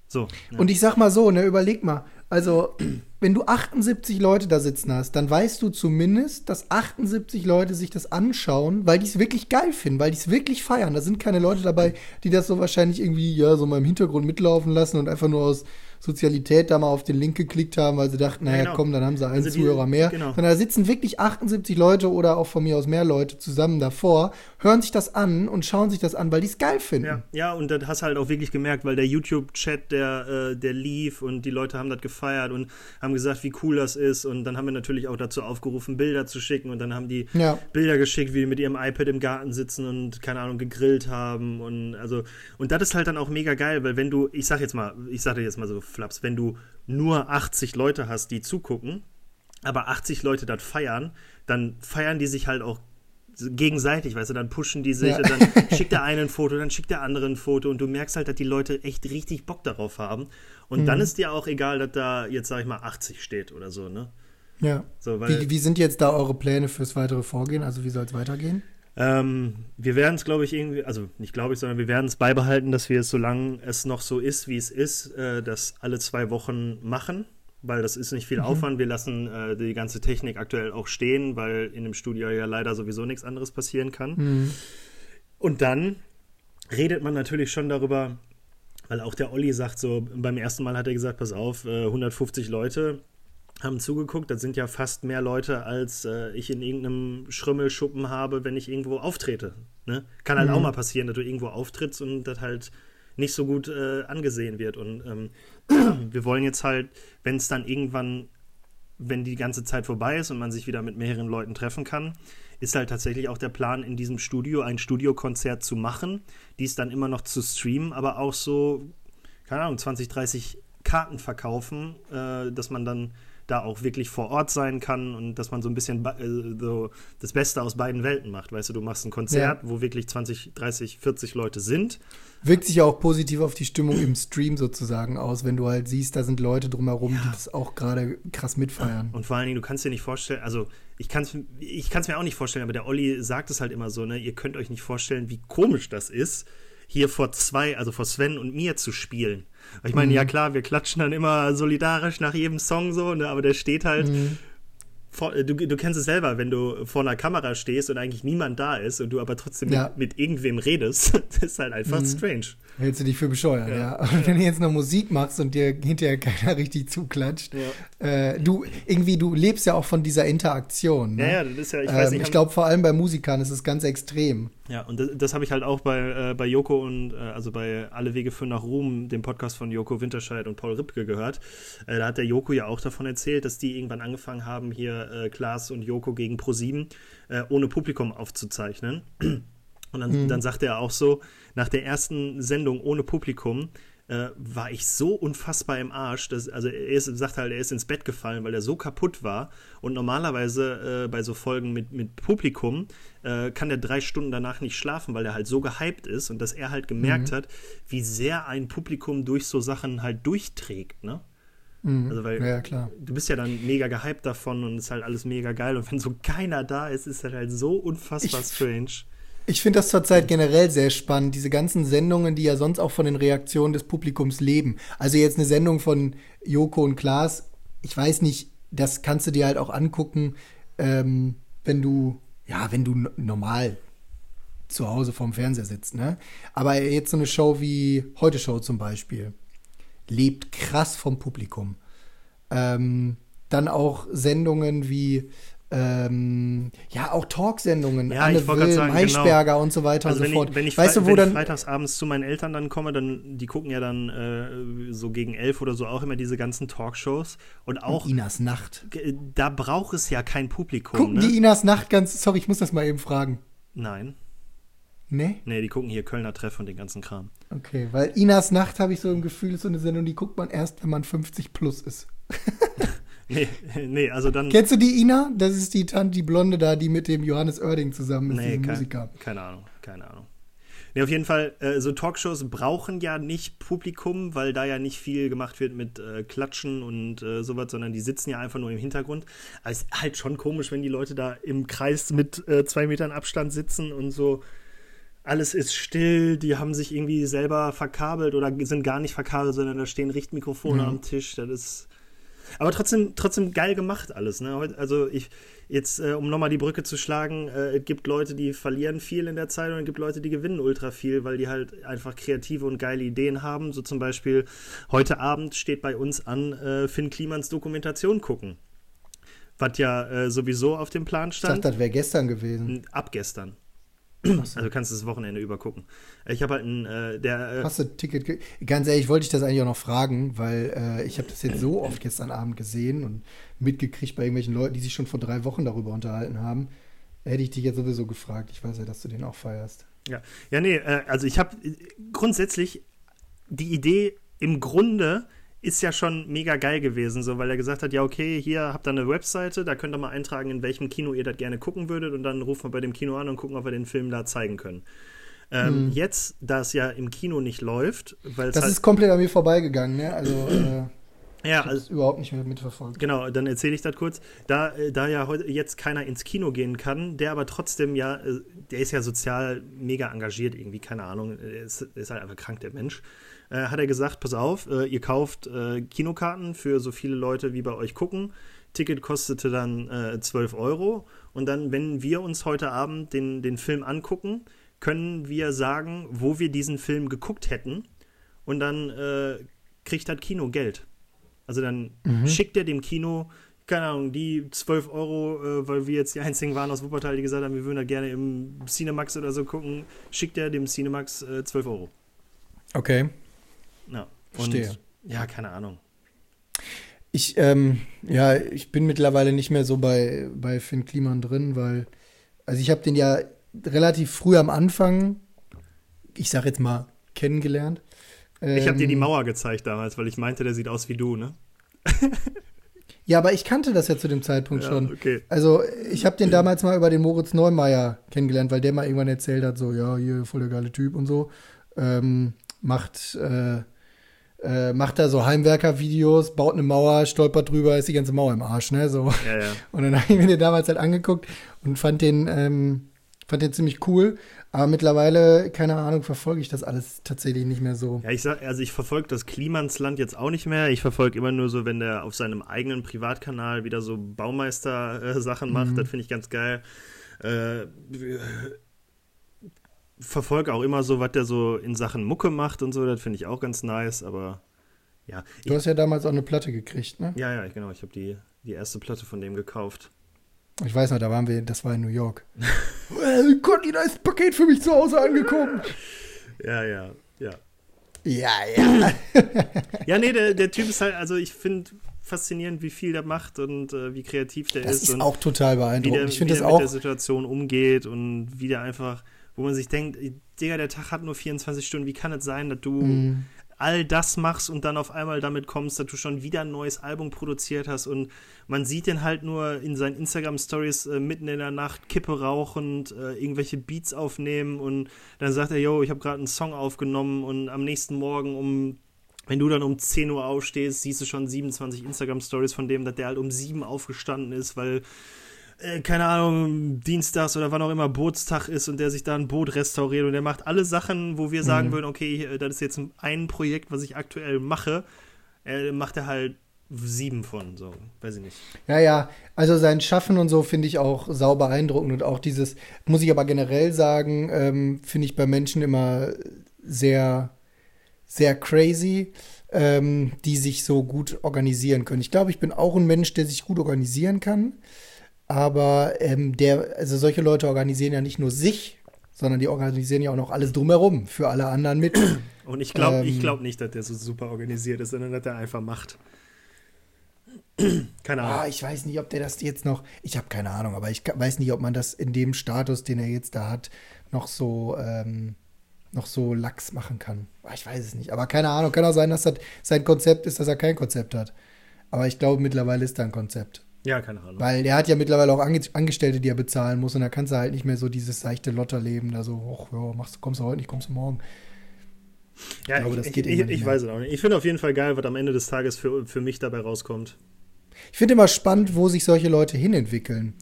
so. Ja. Und ich sag mal so, ne, überleg mal, also wenn du 78 Leute da sitzen hast, dann weißt du zumindest, dass 78 Leute sich das anschauen, weil die es wirklich geil finden, weil die es wirklich feiern. Da sind keine Leute dabei, die das so wahrscheinlich irgendwie, ja, so mal im Hintergrund mitlaufen lassen und einfach nur aus Sozialität da mal auf den Link geklickt haben, weil sie dachten, naja, genau. komm, dann haben sie einen also Zuhörer mehr. Genau. Sondern da sitzen wirklich 78 Leute oder auch von mir aus mehr Leute zusammen davor, hören sich das an und schauen sich das an, weil die es geil finden. Ja, ja und das hast du halt auch wirklich gemerkt, weil der YouTube-Chat, der, äh, der lief und die Leute haben das gefeiert und haben gesagt, wie cool das ist. Und dann haben wir natürlich auch dazu aufgerufen, Bilder zu schicken. Und dann haben die ja. Bilder geschickt, wie die mit ihrem iPad im Garten sitzen und, keine Ahnung, gegrillt haben. Und also, und das ist halt dann auch mega geil, weil wenn du, ich sag jetzt mal, ich sag dir jetzt mal so Flaps, wenn du nur 80 Leute hast, die zugucken, aber 80 Leute das feiern, dann feiern die sich halt auch gegenseitig, weißt du, dann pushen die sich ja. und dann schickt der eine ein Foto, dann schickt der andere ein Foto und du merkst halt, dass die Leute echt richtig Bock darauf haben. Und mhm. dann ist dir auch egal, dass da jetzt, sag ich mal, 80 steht oder so, ne? Ja. So, wie, wie, sind jetzt da eure Pläne fürs weitere Vorgehen? Also wie soll es weitergehen? Ähm, wir werden es, glaube ich, irgendwie, also nicht glaube ich, sondern wir werden es beibehalten, dass wir es, solange es noch so ist, wie es ist, äh, das alle zwei Wochen machen, weil das ist nicht viel mhm. Aufwand. Wir lassen äh, die ganze Technik aktuell auch stehen, weil in dem Studio ja leider sowieso nichts anderes passieren kann. Mhm. Und dann redet man natürlich schon darüber, weil auch der Olli sagt so, beim ersten Mal hat er gesagt, pass auf, äh, 150 Leute, haben zugeguckt. Das sind ja fast mehr Leute, als äh, ich in irgendeinem Schrümmelschuppen habe, wenn ich irgendwo auftrete. Ne? Kann halt mhm. auch mal passieren, dass du irgendwo auftrittst und das halt nicht so gut äh, angesehen wird. Und ähm, wir wollen jetzt halt, wenn es dann irgendwann, wenn die ganze Zeit vorbei ist und man sich wieder mit mehreren Leuten treffen kann, ist halt tatsächlich auch der Plan, in diesem Studio ein Studiokonzert zu machen, dies dann immer noch zu streamen, aber auch so, keine Ahnung, 20, 30 Karten verkaufen, äh, dass man dann da auch wirklich vor Ort sein kann und dass man so ein bisschen äh, so das Beste aus beiden Welten macht. Weißt du, du machst ein Konzert, ja. wo wirklich 20, 30, 40 Leute sind. Wirkt sich ja auch positiv auf die Stimmung im Stream sozusagen aus, wenn du halt siehst, da sind Leute drumherum, ja. die das auch gerade krass mitfeiern. Und vor allen Dingen, du kannst dir nicht vorstellen, also ich kann es ich kann's mir auch nicht vorstellen, aber der Olli sagt es halt immer so, ne, ihr könnt euch nicht vorstellen, wie komisch das ist, hier vor zwei, also vor Sven und mir zu spielen. Ich meine, mhm. ja klar, wir klatschen dann immer solidarisch nach jedem Song so, ne, aber der steht halt. Mhm. Vor, du, du kennst es selber, wenn du vor einer Kamera stehst und eigentlich niemand da ist und du aber trotzdem ja. mit, mit, irgendwem redest, das ist halt einfach mhm. strange. Hältst du dich für bescheuert, ja. ja. Und wenn du jetzt noch Musik machst und dir hinterher keiner richtig zuklatscht, ja. äh, du irgendwie, du lebst ja auch von dieser Interaktion. Ne? Ja, ja, das ist ja, ich weiß ähm, nicht. Ich glaube, vor allem bei Musikern ist es ganz extrem. Ja, und das, das habe ich halt auch bei, äh, bei Joko und, äh, also bei Alle Wege führen nach Ruhm, dem Podcast von Joko Winterscheid und Paul Ripke gehört. Äh, da hat der Joko ja auch davon erzählt, dass die irgendwann angefangen haben, hier äh, Klaas und Joko gegen ProSieben äh, ohne Publikum aufzuzeichnen. Und dann, mhm. dann sagte er auch so, nach der ersten Sendung ohne Publikum, äh, war ich so unfassbar im Arsch. Dass, also er ist, sagt halt, er ist ins Bett gefallen, weil er so kaputt war. Und normalerweise äh, bei so Folgen mit, mit Publikum äh, kann er drei Stunden danach nicht schlafen, weil er halt so gehypt ist und dass er halt gemerkt mhm. hat, wie sehr ein Publikum durch so Sachen halt durchträgt, ne? Mhm. Also weil ja, klar. du bist ja dann mega gehypt davon und ist halt alles mega geil. Und wenn so keiner da ist, ist das halt so unfassbar ich, strange. Ich finde das zurzeit generell sehr spannend, diese ganzen Sendungen, die ja sonst auch von den Reaktionen des Publikums leben. Also jetzt eine Sendung von Joko und Klaas, ich weiß nicht, das kannst du dir halt auch angucken, ähm, wenn du, ja, wenn du normal zu Hause vorm Fernseher sitzt, ne? Aber jetzt so eine Show wie Heute Show zum Beispiel lebt krass vom Publikum. Ähm, dann auch Sendungen wie ähm, ja, auch Talksendungen, ja, Anne Will, sagen, Maischberger genau. und so weiter also und so fort. Ich, wenn ich, weißt du, wo wenn dann, ich freitags abends zu meinen Eltern dann komme, dann, die gucken ja dann äh, so gegen elf oder so auch immer diese ganzen Talkshows. Und auch. Und Inas Nacht. Da braucht es ja kein Publikum. Gucken ne? die Inas Nacht ganz, sorry, ich muss das mal eben fragen. Nein. Nee? Nee, die gucken hier Kölner Treff und den ganzen Kram. Okay, weil Inas Nacht habe ich so im Gefühl, ist so eine Sendung, die guckt man erst, wenn man 50 plus ist. Nee, nee, also dann. Kennst du die Ina? Das ist die Tante, die Blonde da, die mit dem Johannes Oerding zusammen ist, nee, kein, Musiker. Keine Ahnung, keine Ahnung. Nee, auf jeden Fall, äh, so Talkshows brauchen ja nicht Publikum, weil da ja nicht viel gemacht wird mit äh, Klatschen und äh, sowas, sondern die sitzen ja einfach nur im Hintergrund. Aber es ist halt schon komisch, wenn die Leute da im Kreis mit äh, zwei Metern Abstand sitzen und so alles ist still, die haben sich irgendwie selber verkabelt oder sind gar nicht verkabelt, sondern da stehen Richtmikrofone mhm. am Tisch. Das ist aber trotzdem, trotzdem geil gemacht alles. Ne? Also ich jetzt, äh, um nochmal die Brücke zu schlagen, äh, es gibt Leute, die verlieren viel in der Zeit und es gibt Leute, die gewinnen ultra viel, weil die halt einfach kreative und geile Ideen haben. So zum Beispiel heute Abend steht bei uns an, äh, Finn Klimans Dokumentation gucken. Was ja äh, sowieso auf dem Plan stand. Ich dachte, das wäre gestern gewesen. Ab gestern. So. Also kannst du das Wochenende über gucken. Ich habe halt ein, äh, der. Äh Hast du Ticket? Ganz ehrlich, wollte ich das eigentlich auch noch fragen, weil äh, ich habe das jetzt so oft gestern Abend gesehen und mitgekriegt bei irgendwelchen Leuten, die sich schon vor drei Wochen darüber unterhalten haben. Hätte ich dich jetzt sowieso gefragt. Ich weiß ja, dass du den auch feierst. Ja, ja, nee, äh, also ich habe grundsätzlich die Idee im Grunde ist ja schon mega geil gewesen, so, weil er gesagt hat, ja, okay, hier habt ihr eine Webseite, da könnt ihr mal eintragen, in welchem Kino ihr das gerne gucken würdet und dann rufen wir bei dem Kino an und gucken, ob wir den Film da zeigen können. Ähm, hm. Jetzt, da es ja im Kino nicht läuft, weil Das halt ist komplett an mir vorbeigegangen, ne? Also, äh, ja, ich also überhaupt nicht mehr mitverfolgt. Genau, dann erzähle ich das kurz. Da, äh, da ja heute jetzt keiner ins Kino gehen kann, der aber trotzdem ja, äh, der ist ja sozial mega engagiert irgendwie, keine Ahnung, ist, ist halt einfach krank, der Mensch äh, hat er gesagt, pass auf, äh, ihr kauft äh, Kinokarten für so viele Leute wie bei euch gucken. Ticket kostete dann äh, 12 Euro. Und dann, wenn wir uns heute Abend den, den Film angucken, können wir sagen, wo wir diesen Film geguckt hätten. Und dann äh, kriegt das Kino Geld. Also dann mhm. schickt er dem Kino, keine Ahnung, die 12 Euro, äh, weil wir jetzt die einzigen waren aus Wuppertal, die gesagt haben, wir würden da gerne im Cinemax oder so gucken, schickt er dem Cinemax äh, 12 Euro. Okay. Ja. Und, Verstehe. Ja, keine Ahnung. Ich, ähm, ja, ich bin mittlerweile nicht mehr so bei, bei Finn Kliman drin, weil, also ich habe den ja relativ früh am Anfang, ich sag jetzt mal, kennengelernt. Ähm, ich habe dir die Mauer gezeigt damals, weil ich meinte, der sieht aus wie du, ne? ja, aber ich kannte das ja zu dem Zeitpunkt ja, schon. Okay. Also ich habe den damals mal über den Moritz Neumeier kennengelernt, weil der mal irgendwann erzählt hat, so, ja, hier voll der geile Typ und so. Ähm, macht äh, äh, macht da so Heimwerker-Videos, baut eine Mauer, stolpert drüber, ist die ganze Mauer im Arsch, ne? So. Ja, ja. Und dann habe ich mir den damals halt angeguckt und fand den, ähm, fand den ziemlich cool. Aber mittlerweile, keine Ahnung, verfolge ich das alles tatsächlich nicht mehr so. Ja, ich sag, also ich verfolge das Klimansland jetzt auch nicht mehr. Ich verfolge immer nur so, wenn der auf seinem eigenen Privatkanal wieder so Baumeister-Sachen macht. Mhm. Das finde ich ganz geil. Äh, verfolge auch immer so, was der so in Sachen Mucke macht und so. Das finde ich auch ganz nice, aber ja. Du ich, hast ja damals auch eine Platte gekriegt, ne? Ja, ja, genau. Ich habe die, die erste Platte von dem gekauft. Ich weiß noch, da waren wir, das war in New York. Conny, da ist ein Paket für mich zu Hause angekommen. ja, ja, ja. Ja, ja. ja, nee, der, der Typ ist halt, also ich finde faszinierend, wie viel der macht und äh, wie kreativ der das ist. Das ist auch total beeindruckend. Der, ich finde das auch. mit der Situation umgeht und wie der einfach wo man sich denkt, Digga, der Tag hat nur 24 Stunden, wie kann es sein, dass du. Mm. All das machst und dann auf einmal damit kommst, dass du schon wieder ein neues Album produziert hast und man sieht den halt nur in seinen Instagram-Stories äh, mitten in der Nacht Kippe rauchend, äh, irgendwelche Beats aufnehmen und dann sagt er, yo, ich habe gerade einen Song aufgenommen und am nächsten Morgen um wenn du dann um 10 Uhr aufstehst, siehst du schon 27 Instagram-Stories von dem, dass der halt um 7 aufgestanden ist, weil äh, keine Ahnung, Dienstags oder wann auch immer Bootstag ist und der sich da ein Boot restauriert und der macht alle Sachen, wo wir sagen mhm. würden, okay, äh, das ist jetzt ein Projekt, was ich aktuell mache, äh, macht er halt sieben von, so, weiß ich nicht. Ja, ja, also sein Schaffen und so finde ich auch sau beeindruckend und auch dieses, muss ich aber generell sagen, ähm, finde ich bei Menschen immer sehr, sehr crazy, ähm, die sich so gut organisieren können. Ich glaube, ich bin auch ein Mensch, der sich gut organisieren kann. Aber ähm, der, also solche Leute organisieren ja nicht nur sich, sondern die organisieren ja auch noch alles drumherum für alle anderen mit. Und ich glaube ähm, glaub nicht, dass der so super organisiert ist, sondern dass der einfach macht. keine Ahnung. Ah, ich weiß nicht, ob der das jetzt noch. Ich habe keine Ahnung, aber ich weiß nicht, ob man das in dem Status, den er jetzt da hat, noch so. Ähm, noch so lax machen kann. Ah, ich weiß es nicht. Aber keine Ahnung. Kann auch sein, dass das sein Konzept ist, dass er kein Konzept hat. Aber ich glaube, mittlerweile ist da ein Konzept. Ja, keine Ahnung. Weil der hat ja mittlerweile auch Ange Angestellte, die er bezahlen muss und da kannst du halt nicht mehr so dieses seichte Lotterleben da so, ach ja, machst, kommst du heute nicht, kommst du morgen. Ja, ich glaube, das ich, geht ich, ich, ich weiß es auch nicht. Ich finde auf jeden Fall geil, was am Ende des Tages für, für mich dabei rauskommt. Ich finde immer spannend, wo sich solche Leute hinentwickeln.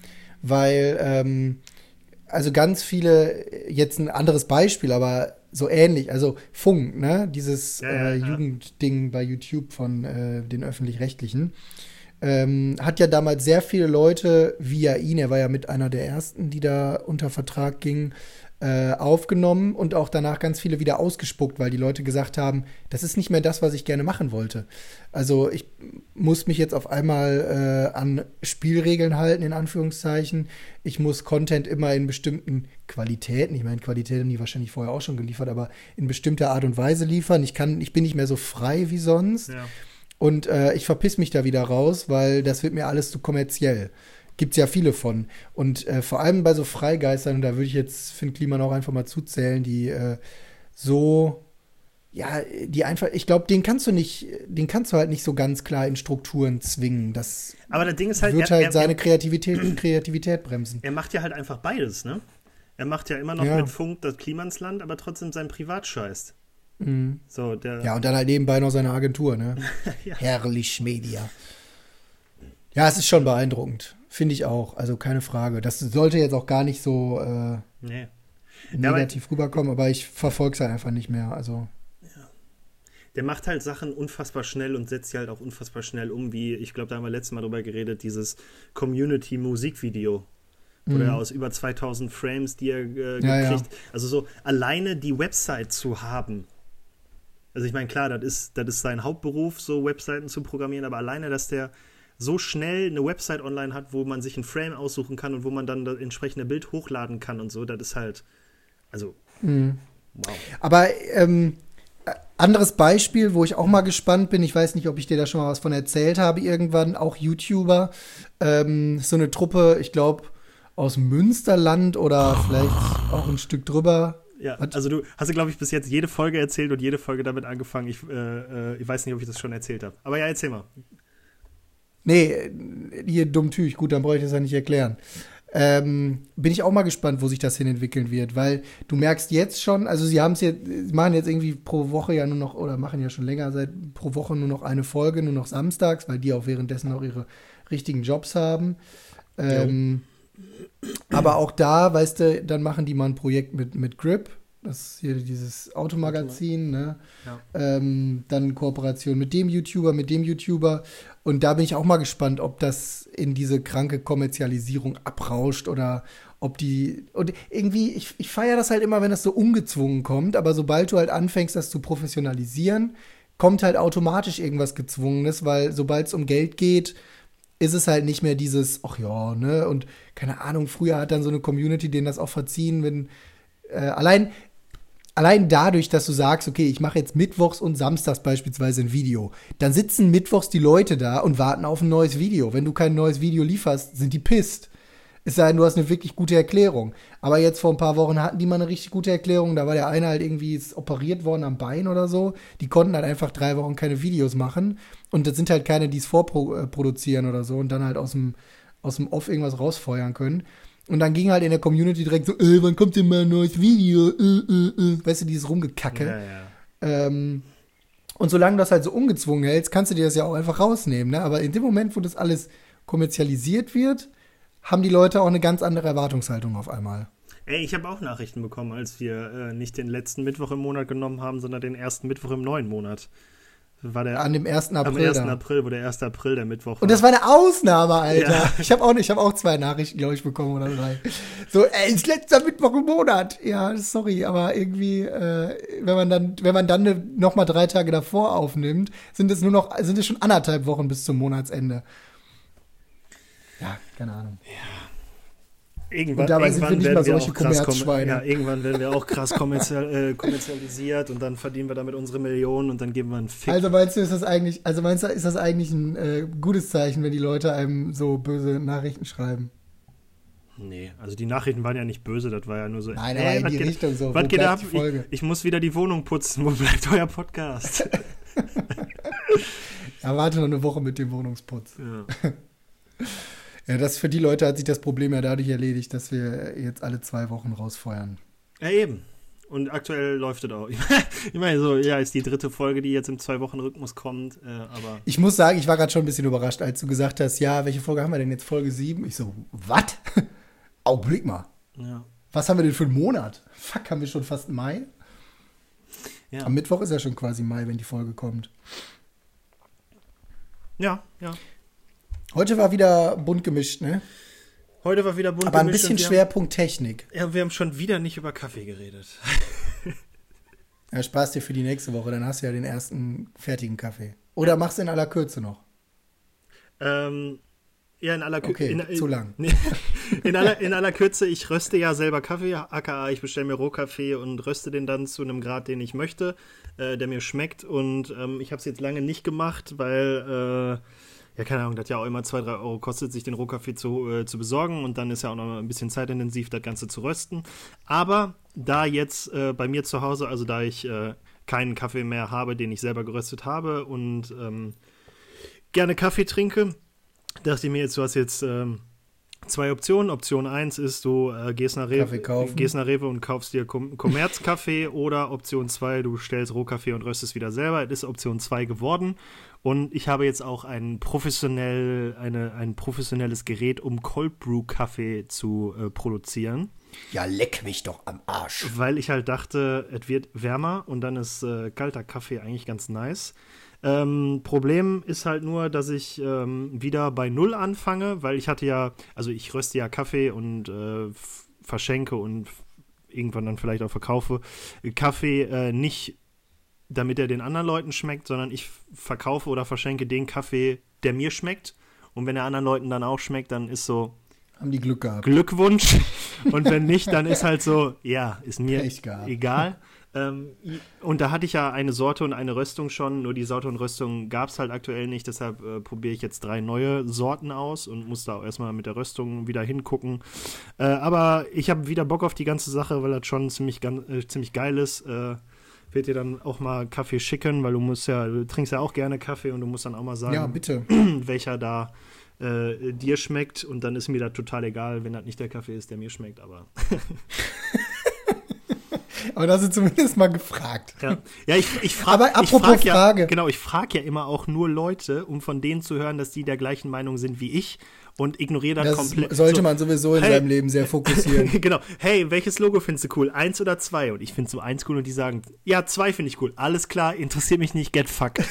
Weil, ähm, also ganz viele, jetzt ein anderes Beispiel, aber so ähnlich, also Funk, ne? Dieses ja, ja, äh, Jugendding bei YouTube von äh, den öffentlich-rechtlichen ähm, hat ja damals sehr viele Leute via ihn, er war ja mit einer der ersten, die da unter Vertrag gingen, äh, aufgenommen und auch danach ganz viele wieder ausgespuckt, weil die Leute gesagt haben, das ist nicht mehr das, was ich gerne machen wollte. Also ich muss mich jetzt auf einmal äh, an Spielregeln halten, in Anführungszeichen. Ich muss Content immer in bestimmten Qualitäten, ich meine, Qualität haben die wahrscheinlich vorher auch schon geliefert, aber in bestimmter Art und Weise liefern. Ich kann, ich bin nicht mehr so frei wie sonst. Ja. Und äh, ich verpiss mich da wieder raus, weil das wird mir alles zu kommerziell. Gibt es ja viele von. Und äh, vor allem bei so Freigeistern, und da würde ich jetzt Finn Kliman auch einfach mal zuzählen, die äh, so, ja, die einfach, ich glaube, den kannst du nicht, den kannst du halt nicht so ganz klar in Strukturen zwingen. Das Aber das Ding ist halt, wird er, halt er, seine Kreativität, Kreativität bremsen. Er macht ja halt einfach beides, ne? Er macht ja immer noch ja. mit Funk das Klimansland, aber trotzdem sein Privatscheiß. Mhm. So, der ja, und dann halt nebenbei noch seine Agentur, ne? ja. Herrlich Media. Ja, es ist schon beeindruckend. Finde ich auch. Also keine Frage. Das sollte jetzt auch gar nicht so äh, nee. negativ ja, aber, rüberkommen, aber ich verfolge es halt einfach nicht mehr. Also. Ja. Der macht halt Sachen unfassbar schnell und setzt sie halt auch unfassbar schnell um, wie, ich glaube, da haben wir letztes Mal drüber geredet, dieses Community-Musikvideo. Wo mhm. aus über 2000 Frames, die er äh, gekriegt, ja, also so alleine die Website zu haben, also ich meine, klar, das ist, das ist sein Hauptberuf, so Webseiten zu programmieren, aber alleine, dass der so schnell eine Website online hat, wo man sich ein Frame aussuchen kann und wo man dann das entsprechende Bild hochladen kann und so, das ist halt, also, mhm. wow. Aber ähm, anderes Beispiel, wo ich auch mal gespannt bin, ich weiß nicht, ob ich dir da schon mal was von erzählt habe, irgendwann, auch YouTuber, ähm, so eine Truppe, ich glaube, aus Münsterland oder vielleicht auch ein Stück drüber, ja, also du hast, glaube ich, bis jetzt jede Folge erzählt und jede Folge damit angefangen. Ich, äh, äh, ich weiß nicht, ob ich das schon erzählt habe. Aber ja, erzähl mal. Nee, hier dumm Tüch. Gut, dann brauche ich das ja nicht erklären. Ähm, bin ich auch mal gespannt, wo sich das hin entwickeln wird, weil du merkst jetzt schon, also sie haben es jetzt, machen jetzt irgendwie pro Woche ja nur noch, oder machen ja schon länger seit pro Woche nur noch eine Folge, nur noch samstags, weil die auch währenddessen noch ihre richtigen Jobs haben. Ähm, aber auch da, weißt du, dann machen die mal ein Projekt mit, mit Grip. Das ist hier dieses Automagazin, ne? Ja. Ähm, dann Kooperation mit dem YouTuber, mit dem YouTuber. Und da bin ich auch mal gespannt, ob das in diese kranke Kommerzialisierung abrauscht oder ob die. Und irgendwie, ich, ich feiere das halt immer, wenn das so ungezwungen kommt, aber sobald du halt anfängst, das zu professionalisieren, kommt halt automatisch irgendwas Gezwungenes, weil sobald es um Geld geht, ist es halt nicht mehr dieses, ach ja, ne? Und keine Ahnung, früher hat dann so eine Community denen das auch verziehen, wenn äh, allein allein dadurch, dass du sagst, okay, ich mache jetzt mittwochs und samstags beispielsweise ein Video, dann sitzen mittwochs die Leute da und warten auf ein neues Video. Wenn du kein neues Video lieferst, sind die pisst. Es sei denn, du hast eine wirklich gute Erklärung. Aber jetzt vor ein paar Wochen hatten die mal eine richtig gute Erklärung. Da war der eine halt irgendwie operiert worden am Bein oder so. Die konnten halt einfach drei Wochen keine Videos machen. Und das sind halt keine, die es vorproduzieren oder so und dann halt aus dem, aus dem Off irgendwas rausfeuern können. Und dann ging halt in der Community direkt so, äh, wann kommt denn mal ein neues Video? Äh, äh, äh. Weißt du, dieses Rumgekacke. Ja, ja. Ähm, und solange du das halt so ungezwungen hältst, kannst du dir das ja auch einfach rausnehmen. Ne? Aber in dem Moment, wo das alles kommerzialisiert wird, haben die Leute auch eine ganz andere Erwartungshaltung auf einmal. Ey, ich habe auch Nachrichten bekommen, als wir äh, nicht den letzten Mittwoch im Monat genommen haben, sondern den ersten Mittwoch im neuen Monat. War der, An dem 1. April. Am 1. Da. April, wo der 1. April der Mittwoch war. Und das war eine Ausnahme, Alter. Ja. Ich habe auch, hab auch zwei Nachrichten, glaube ich, bekommen oder drei. So, ey, ist letzter Mittwoch im Monat. Ja, sorry, aber irgendwie, äh, wenn man dann, wenn man dann ne, noch mal drei Tage davor aufnimmt, sind es nur noch, sind es schon anderthalb Wochen bis zum Monatsende. Ja, keine Ahnung. Ja. Irgendwann, und dabei irgendwann sind wir nicht mal solche Kommerzschweine. Ja, irgendwann werden wir auch krass kommerzial, äh, kommerzialisiert und dann verdienen wir damit unsere Millionen und dann geben wir einen Fick. Also meinst du, ist das eigentlich, also meinst du, ist das eigentlich ein äh, gutes Zeichen, wenn die Leute einem so böse Nachrichten schreiben? Nee, also die Nachrichten waren ja nicht böse, das war ja nur so. Nein, aber in die Richtung so. Was geht ab? Ich, ich, muss wieder die Wohnung putzen. Wo bleibt euer Podcast? ja, warte noch eine Woche mit dem Wohnungsputz. Ja. Ja, das für die Leute hat sich das Problem ja dadurch erledigt, dass wir jetzt alle zwei Wochen rausfeuern. Ja, eben. Und aktuell läuft es auch. ich meine, so, ja, ist die dritte Folge, die jetzt im Zwei-Wochen-Rhythmus kommt, äh, aber. Ich muss sagen, ich war gerade schon ein bisschen überrascht, als du gesagt hast, ja, welche Folge haben wir denn jetzt? Folge 7? Ich so, was? Augenblick mal. Ja. Was haben wir denn für einen Monat? Fuck, haben wir schon fast Mai? Ja. Am Mittwoch ist ja schon quasi Mai, wenn die Folge kommt. Ja, ja. Heute war wieder bunt gemischt, ne? Heute war wieder bunt Aber gemischt. Aber ein bisschen Schwerpunkt Technik. Ja, wir haben schon wieder nicht über Kaffee geredet. ja, Spaß dir für die nächste Woche, dann hast du ja den ersten fertigen Kaffee. Oder machst du in aller Kürze noch? Ähm, ja, in aller Kürze. Okay, in, zu lang. in, aller, in aller Kürze, ich röste ja selber Kaffee, aka ich bestelle mir Rohkaffee und röste den dann zu einem Grad, den ich möchte, äh, der mir schmeckt. Und ähm, ich habe es jetzt lange nicht gemacht, weil äh, ja, keine Ahnung, das ja auch immer zwei, drei Euro kostet, sich den Rohkaffee zu, äh, zu besorgen und dann ist ja auch noch ein bisschen zeitintensiv, das Ganze zu rösten. Aber da jetzt äh, bei mir zu Hause, also da ich äh, keinen Kaffee mehr habe, den ich selber geröstet habe und ähm, gerne Kaffee trinke, dachte ich mir jetzt, du hast jetzt ähm, zwei Optionen. Option 1 ist, du äh, gehst, nach Rewe, gehst nach Rewe und kaufst dir Kommerzkaffee oder Option 2, du stellst Rohkaffee und röstest wieder selber. Das ist Option 2 geworden. Und ich habe jetzt auch ein, professionell, eine, ein professionelles Gerät, um Cold Brew Kaffee zu äh, produzieren. Ja, leck mich doch am Arsch. Weil ich halt dachte, es wird wärmer und dann ist äh, kalter Kaffee eigentlich ganz nice. Ähm, Problem ist halt nur, dass ich ähm, wieder bei Null anfange, weil ich hatte ja, also ich röste ja Kaffee und äh, verschenke und irgendwann dann vielleicht auch verkaufe Kaffee äh, nicht damit er den anderen Leuten schmeckt, sondern ich verkaufe oder verschenke den Kaffee, der mir schmeckt. Und wenn er anderen Leuten dann auch schmeckt, dann ist so. Haben die Glück gehabt. Glückwunsch. Und wenn nicht, dann ist halt so, ja, ist mir egal. Ähm, und da hatte ich ja eine Sorte und eine Röstung schon, nur die Sorte und Röstung gab es halt aktuell nicht, deshalb äh, probiere ich jetzt drei neue Sorten aus und muss da auch erstmal mit der Röstung wieder hingucken. Äh, aber ich habe wieder Bock auf die ganze Sache, weil das schon ziemlich, äh, ziemlich geil ist. Wird dir dann auch mal Kaffee schicken, weil du musst ja, du trinkst ja auch gerne Kaffee und du musst dann auch mal sagen, ja, bitte. welcher da äh, dir schmeckt und dann ist mir das total egal, wenn das nicht der Kaffee ist, der mir schmeckt, aber. aber da du zumindest mal gefragt. Ja, ja ich, ich frage. Aber apropos frag ja, Frage. Genau, ich frage ja immer auch nur Leute, um von denen zu hören, dass die der gleichen Meinung sind wie ich und ignoriere das komplett. Sollte so, man sowieso in hey, seinem Leben sehr fokussieren. genau. Hey, welches Logo findest du cool? Eins oder zwei? Und ich finde so eins cool und die sagen, ja, zwei finde ich cool. Alles klar, interessiert mich nicht, get fuck.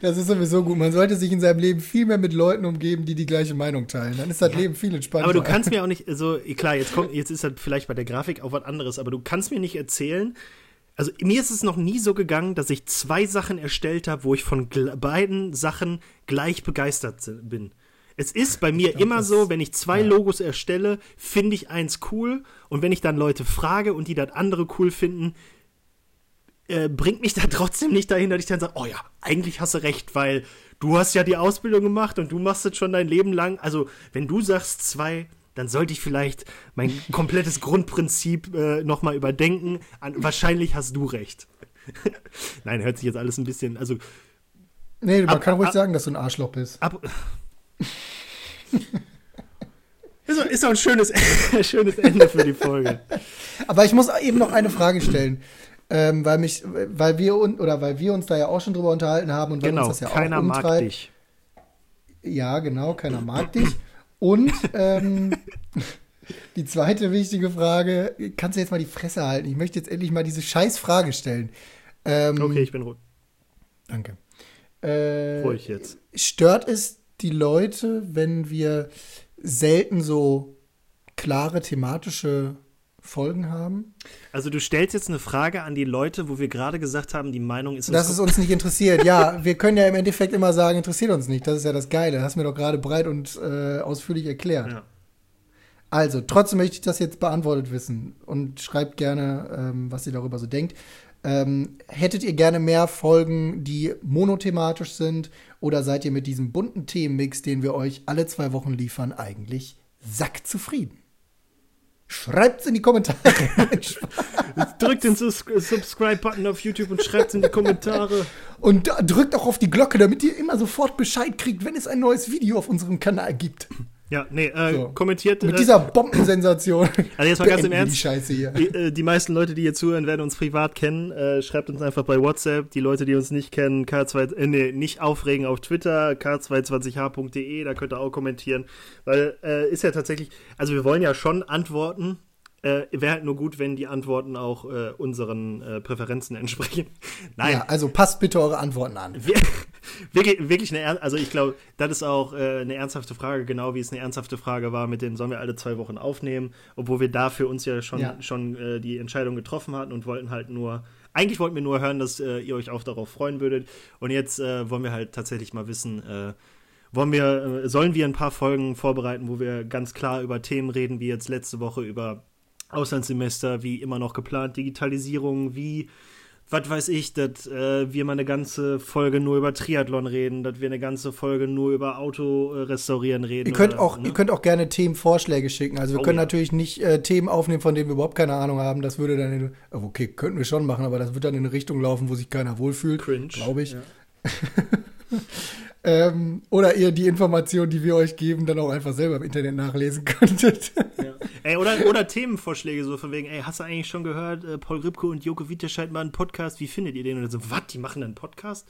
Das ist sowieso gut. Man sollte sich in seinem Leben viel mehr mit Leuten umgeben, die die gleiche Meinung teilen. Dann ist das ja. Leben viel entspannter. Aber du kannst mir auch nicht, so, klar, jetzt kommt, jetzt ist das vielleicht bei der Grafik auch was anderes, aber du kannst mir nicht erzählen, also mir ist es noch nie so gegangen, dass ich zwei Sachen erstellt habe, wo ich von beiden Sachen gleich begeistert bin. Es ist bei mir glaub, immer so, wenn ich zwei ja. Logos erstelle, finde ich eins cool und wenn ich dann Leute frage und die das andere cool finden, äh, bringt mich da trotzdem nicht dahin, dass ich dann sage, oh ja, eigentlich hast du recht, weil du hast ja die Ausbildung gemacht und du machst es schon dein Leben lang. Also, wenn du sagst zwei, dann sollte ich vielleicht mein komplettes Grundprinzip äh, nochmal überdenken. An, wahrscheinlich hast du recht. Nein, hört sich jetzt alles ein bisschen, also. Nee, man ab, kann ruhig ab, sagen, dass du ein Arschloch bist. Ab, ist, doch, ist doch ein schönes, schönes Ende für die Folge. Aber ich muss eben noch eine Frage stellen. Ähm, weil mich, weil wir oder weil wir uns da ja auch schon drüber unterhalten haben und weil genau, uns das ja keiner auch umtreibt. mag dich. Ja, genau, keiner mag dich. Und ähm, die zweite wichtige Frage, kannst du jetzt mal die Fresse halten? Ich möchte jetzt endlich mal diese scheiß Frage stellen. Ähm, okay, ich bin ruhig. Danke. Äh, ruhig jetzt. Stört es die Leute, wenn wir selten so klare thematische Folgen haben? Also du stellst jetzt eine Frage an die Leute, wo wir gerade gesagt haben, die Meinung ist uns Dass es uns nicht interessiert. ja, wir können ja im Endeffekt immer sagen, interessiert uns nicht. Das ist ja das Geile. Das hast du mir doch gerade breit und äh, ausführlich erklärt. Ja. Also, trotzdem möchte ich das jetzt beantwortet wissen und schreibt gerne, ähm, was ihr darüber so denkt. Ähm, hättet ihr gerne mehr Folgen, die monothematisch sind? Oder seid ihr mit diesem bunten Themenmix, den wir euch alle zwei Wochen liefern, eigentlich sackzufrieden? Schreibt's in die Kommentare. drückt den Subscribe-Button auf YouTube und schreibt's in die Kommentare. Und drückt auch auf die Glocke, damit ihr immer sofort Bescheid kriegt, wenn es ein neues Video auf unserem Kanal gibt. Ja, nee, äh, so. kommentiert. Mit äh, dieser Bombensensation. Also jetzt mal ganz im Ernst. Die, Scheiße hier. Die, äh, die, meisten Leute, die hier zuhören, werden uns privat kennen. Äh, schreibt uns einfach bei WhatsApp. Die Leute, die uns nicht kennen, K2, äh, nee, nicht aufregen auf Twitter, k220h.de, da könnt ihr auch kommentieren. Weil äh, ist ja tatsächlich, also wir wollen ja schon antworten äh, Wäre halt nur gut, wenn die Antworten auch äh, unseren äh, Präferenzen entsprechen. Nein. Ja, also passt bitte eure Antworten an. Wirklich, wirklich eine, also ich glaube, das ist auch äh, eine ernsthafte Frage, genau wie es eine ernsthafte Frage war, mit dem sollen wir alle zwei Wochen aufnehmen, obwohl wir da für uns ja schon, ja. schon äh, die Entscheidung getroffen hatten und wollten halt nur, eigentlich wollten wir nur hören, dass äh, ihr euch auch darauf freuen würdet. Und jetzt wollen wir halt tatsächlich mal wissen, wollen wir, sollen wir ein paar Folgen vorbereiten, wo wir ganz klar über Themen reden, wie jetzt letzte Woche über Auslandssemester, wie immer noch geplant, Digitalisierung, wie, was weiß ich, dass äh, wir mal eine ganze Folge nur über Triathlon reden, dass wir eine ganze Folge nur über Auto äh, restaurieren reden. Ihr könnt, oder, auch, ne? ihr könnt auch gerne Themenvorschläge schicken. Also wir oh, können ja. natürlich nicht äh, Themen aufnehmen, von denen wir überhaupt keine Ahnung haben. Das würde dann in, oh, okay, könnten wir schon machen, aber das wird dann in eine Richtung laufen, wo sich keiner wohlfühlt. Cringe. Glaube ich. Ja. ähm, oder ihr die Informationen, die wir euch geben, dann auch einfach selber im Internet nachlesen könntet. Ja. Ey, oder, oder Themenvorschläge, so von wegen, ey, hast du eigentlich schon gehört, äh, Paul Ripke und Joko Witte mal einen Podcast, wie findet ihr den? Und so, was, die machen einen Podcast?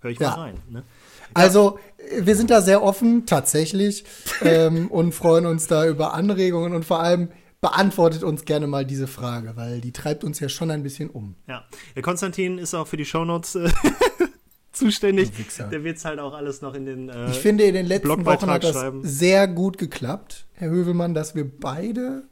Hör ich ja. mal rein. Ne? Ja. Also, wir sind da sehr offen, tatsächlich, ähm, und freuen uns da über Anregungen und vor allem beantwortet uns gerne mal diese Frage, weil die treibt uns ja schon ein bisschen um. Ja, der Konstantin ist auch für die Shownotes äh, zuständig. Der wird es halt auch alles noch in den äh, Ich finde, in den letzten Wochen hat das schreiben. sehr gut geklappt, Herr Hövelmann, dass wir beide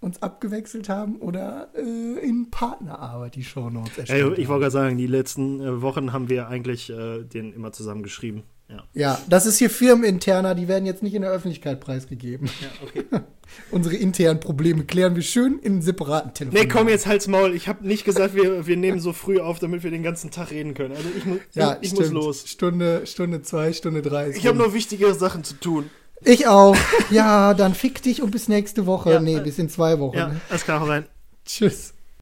uns abgewechselt haben oder äh, in Partnerarbeit die Shownotes erstellt Ey, Ich wollte gerade sagen, die letzten äh, Wochen haben wir eigentlich äh, den immer zusammen geschrieben. Ja. ja, das ist hier firmeninterner, die werden jetzt nicht in der Öffentlichkeit preisgegeben. Ja, okay. Unsere internen Probleme klären wir schön in separaten Telefonen. Nee, komm jetzt halt's Maul. Ich habe nicht gesagt, wir, wir nehmen so früh auf, damit wir den ganzen Tag reden können. Also ich, mu ja, ich, ich muss los. Stunde, Stunde zwei, Stunde drei. Ich habe noch wichtigere Sachen zu tun. Ich auch. ja, dann fick dich und bis nächste Woche. Ja, nee, bis in zwei Wochen. Ja, alles klar, rein. Tschüss.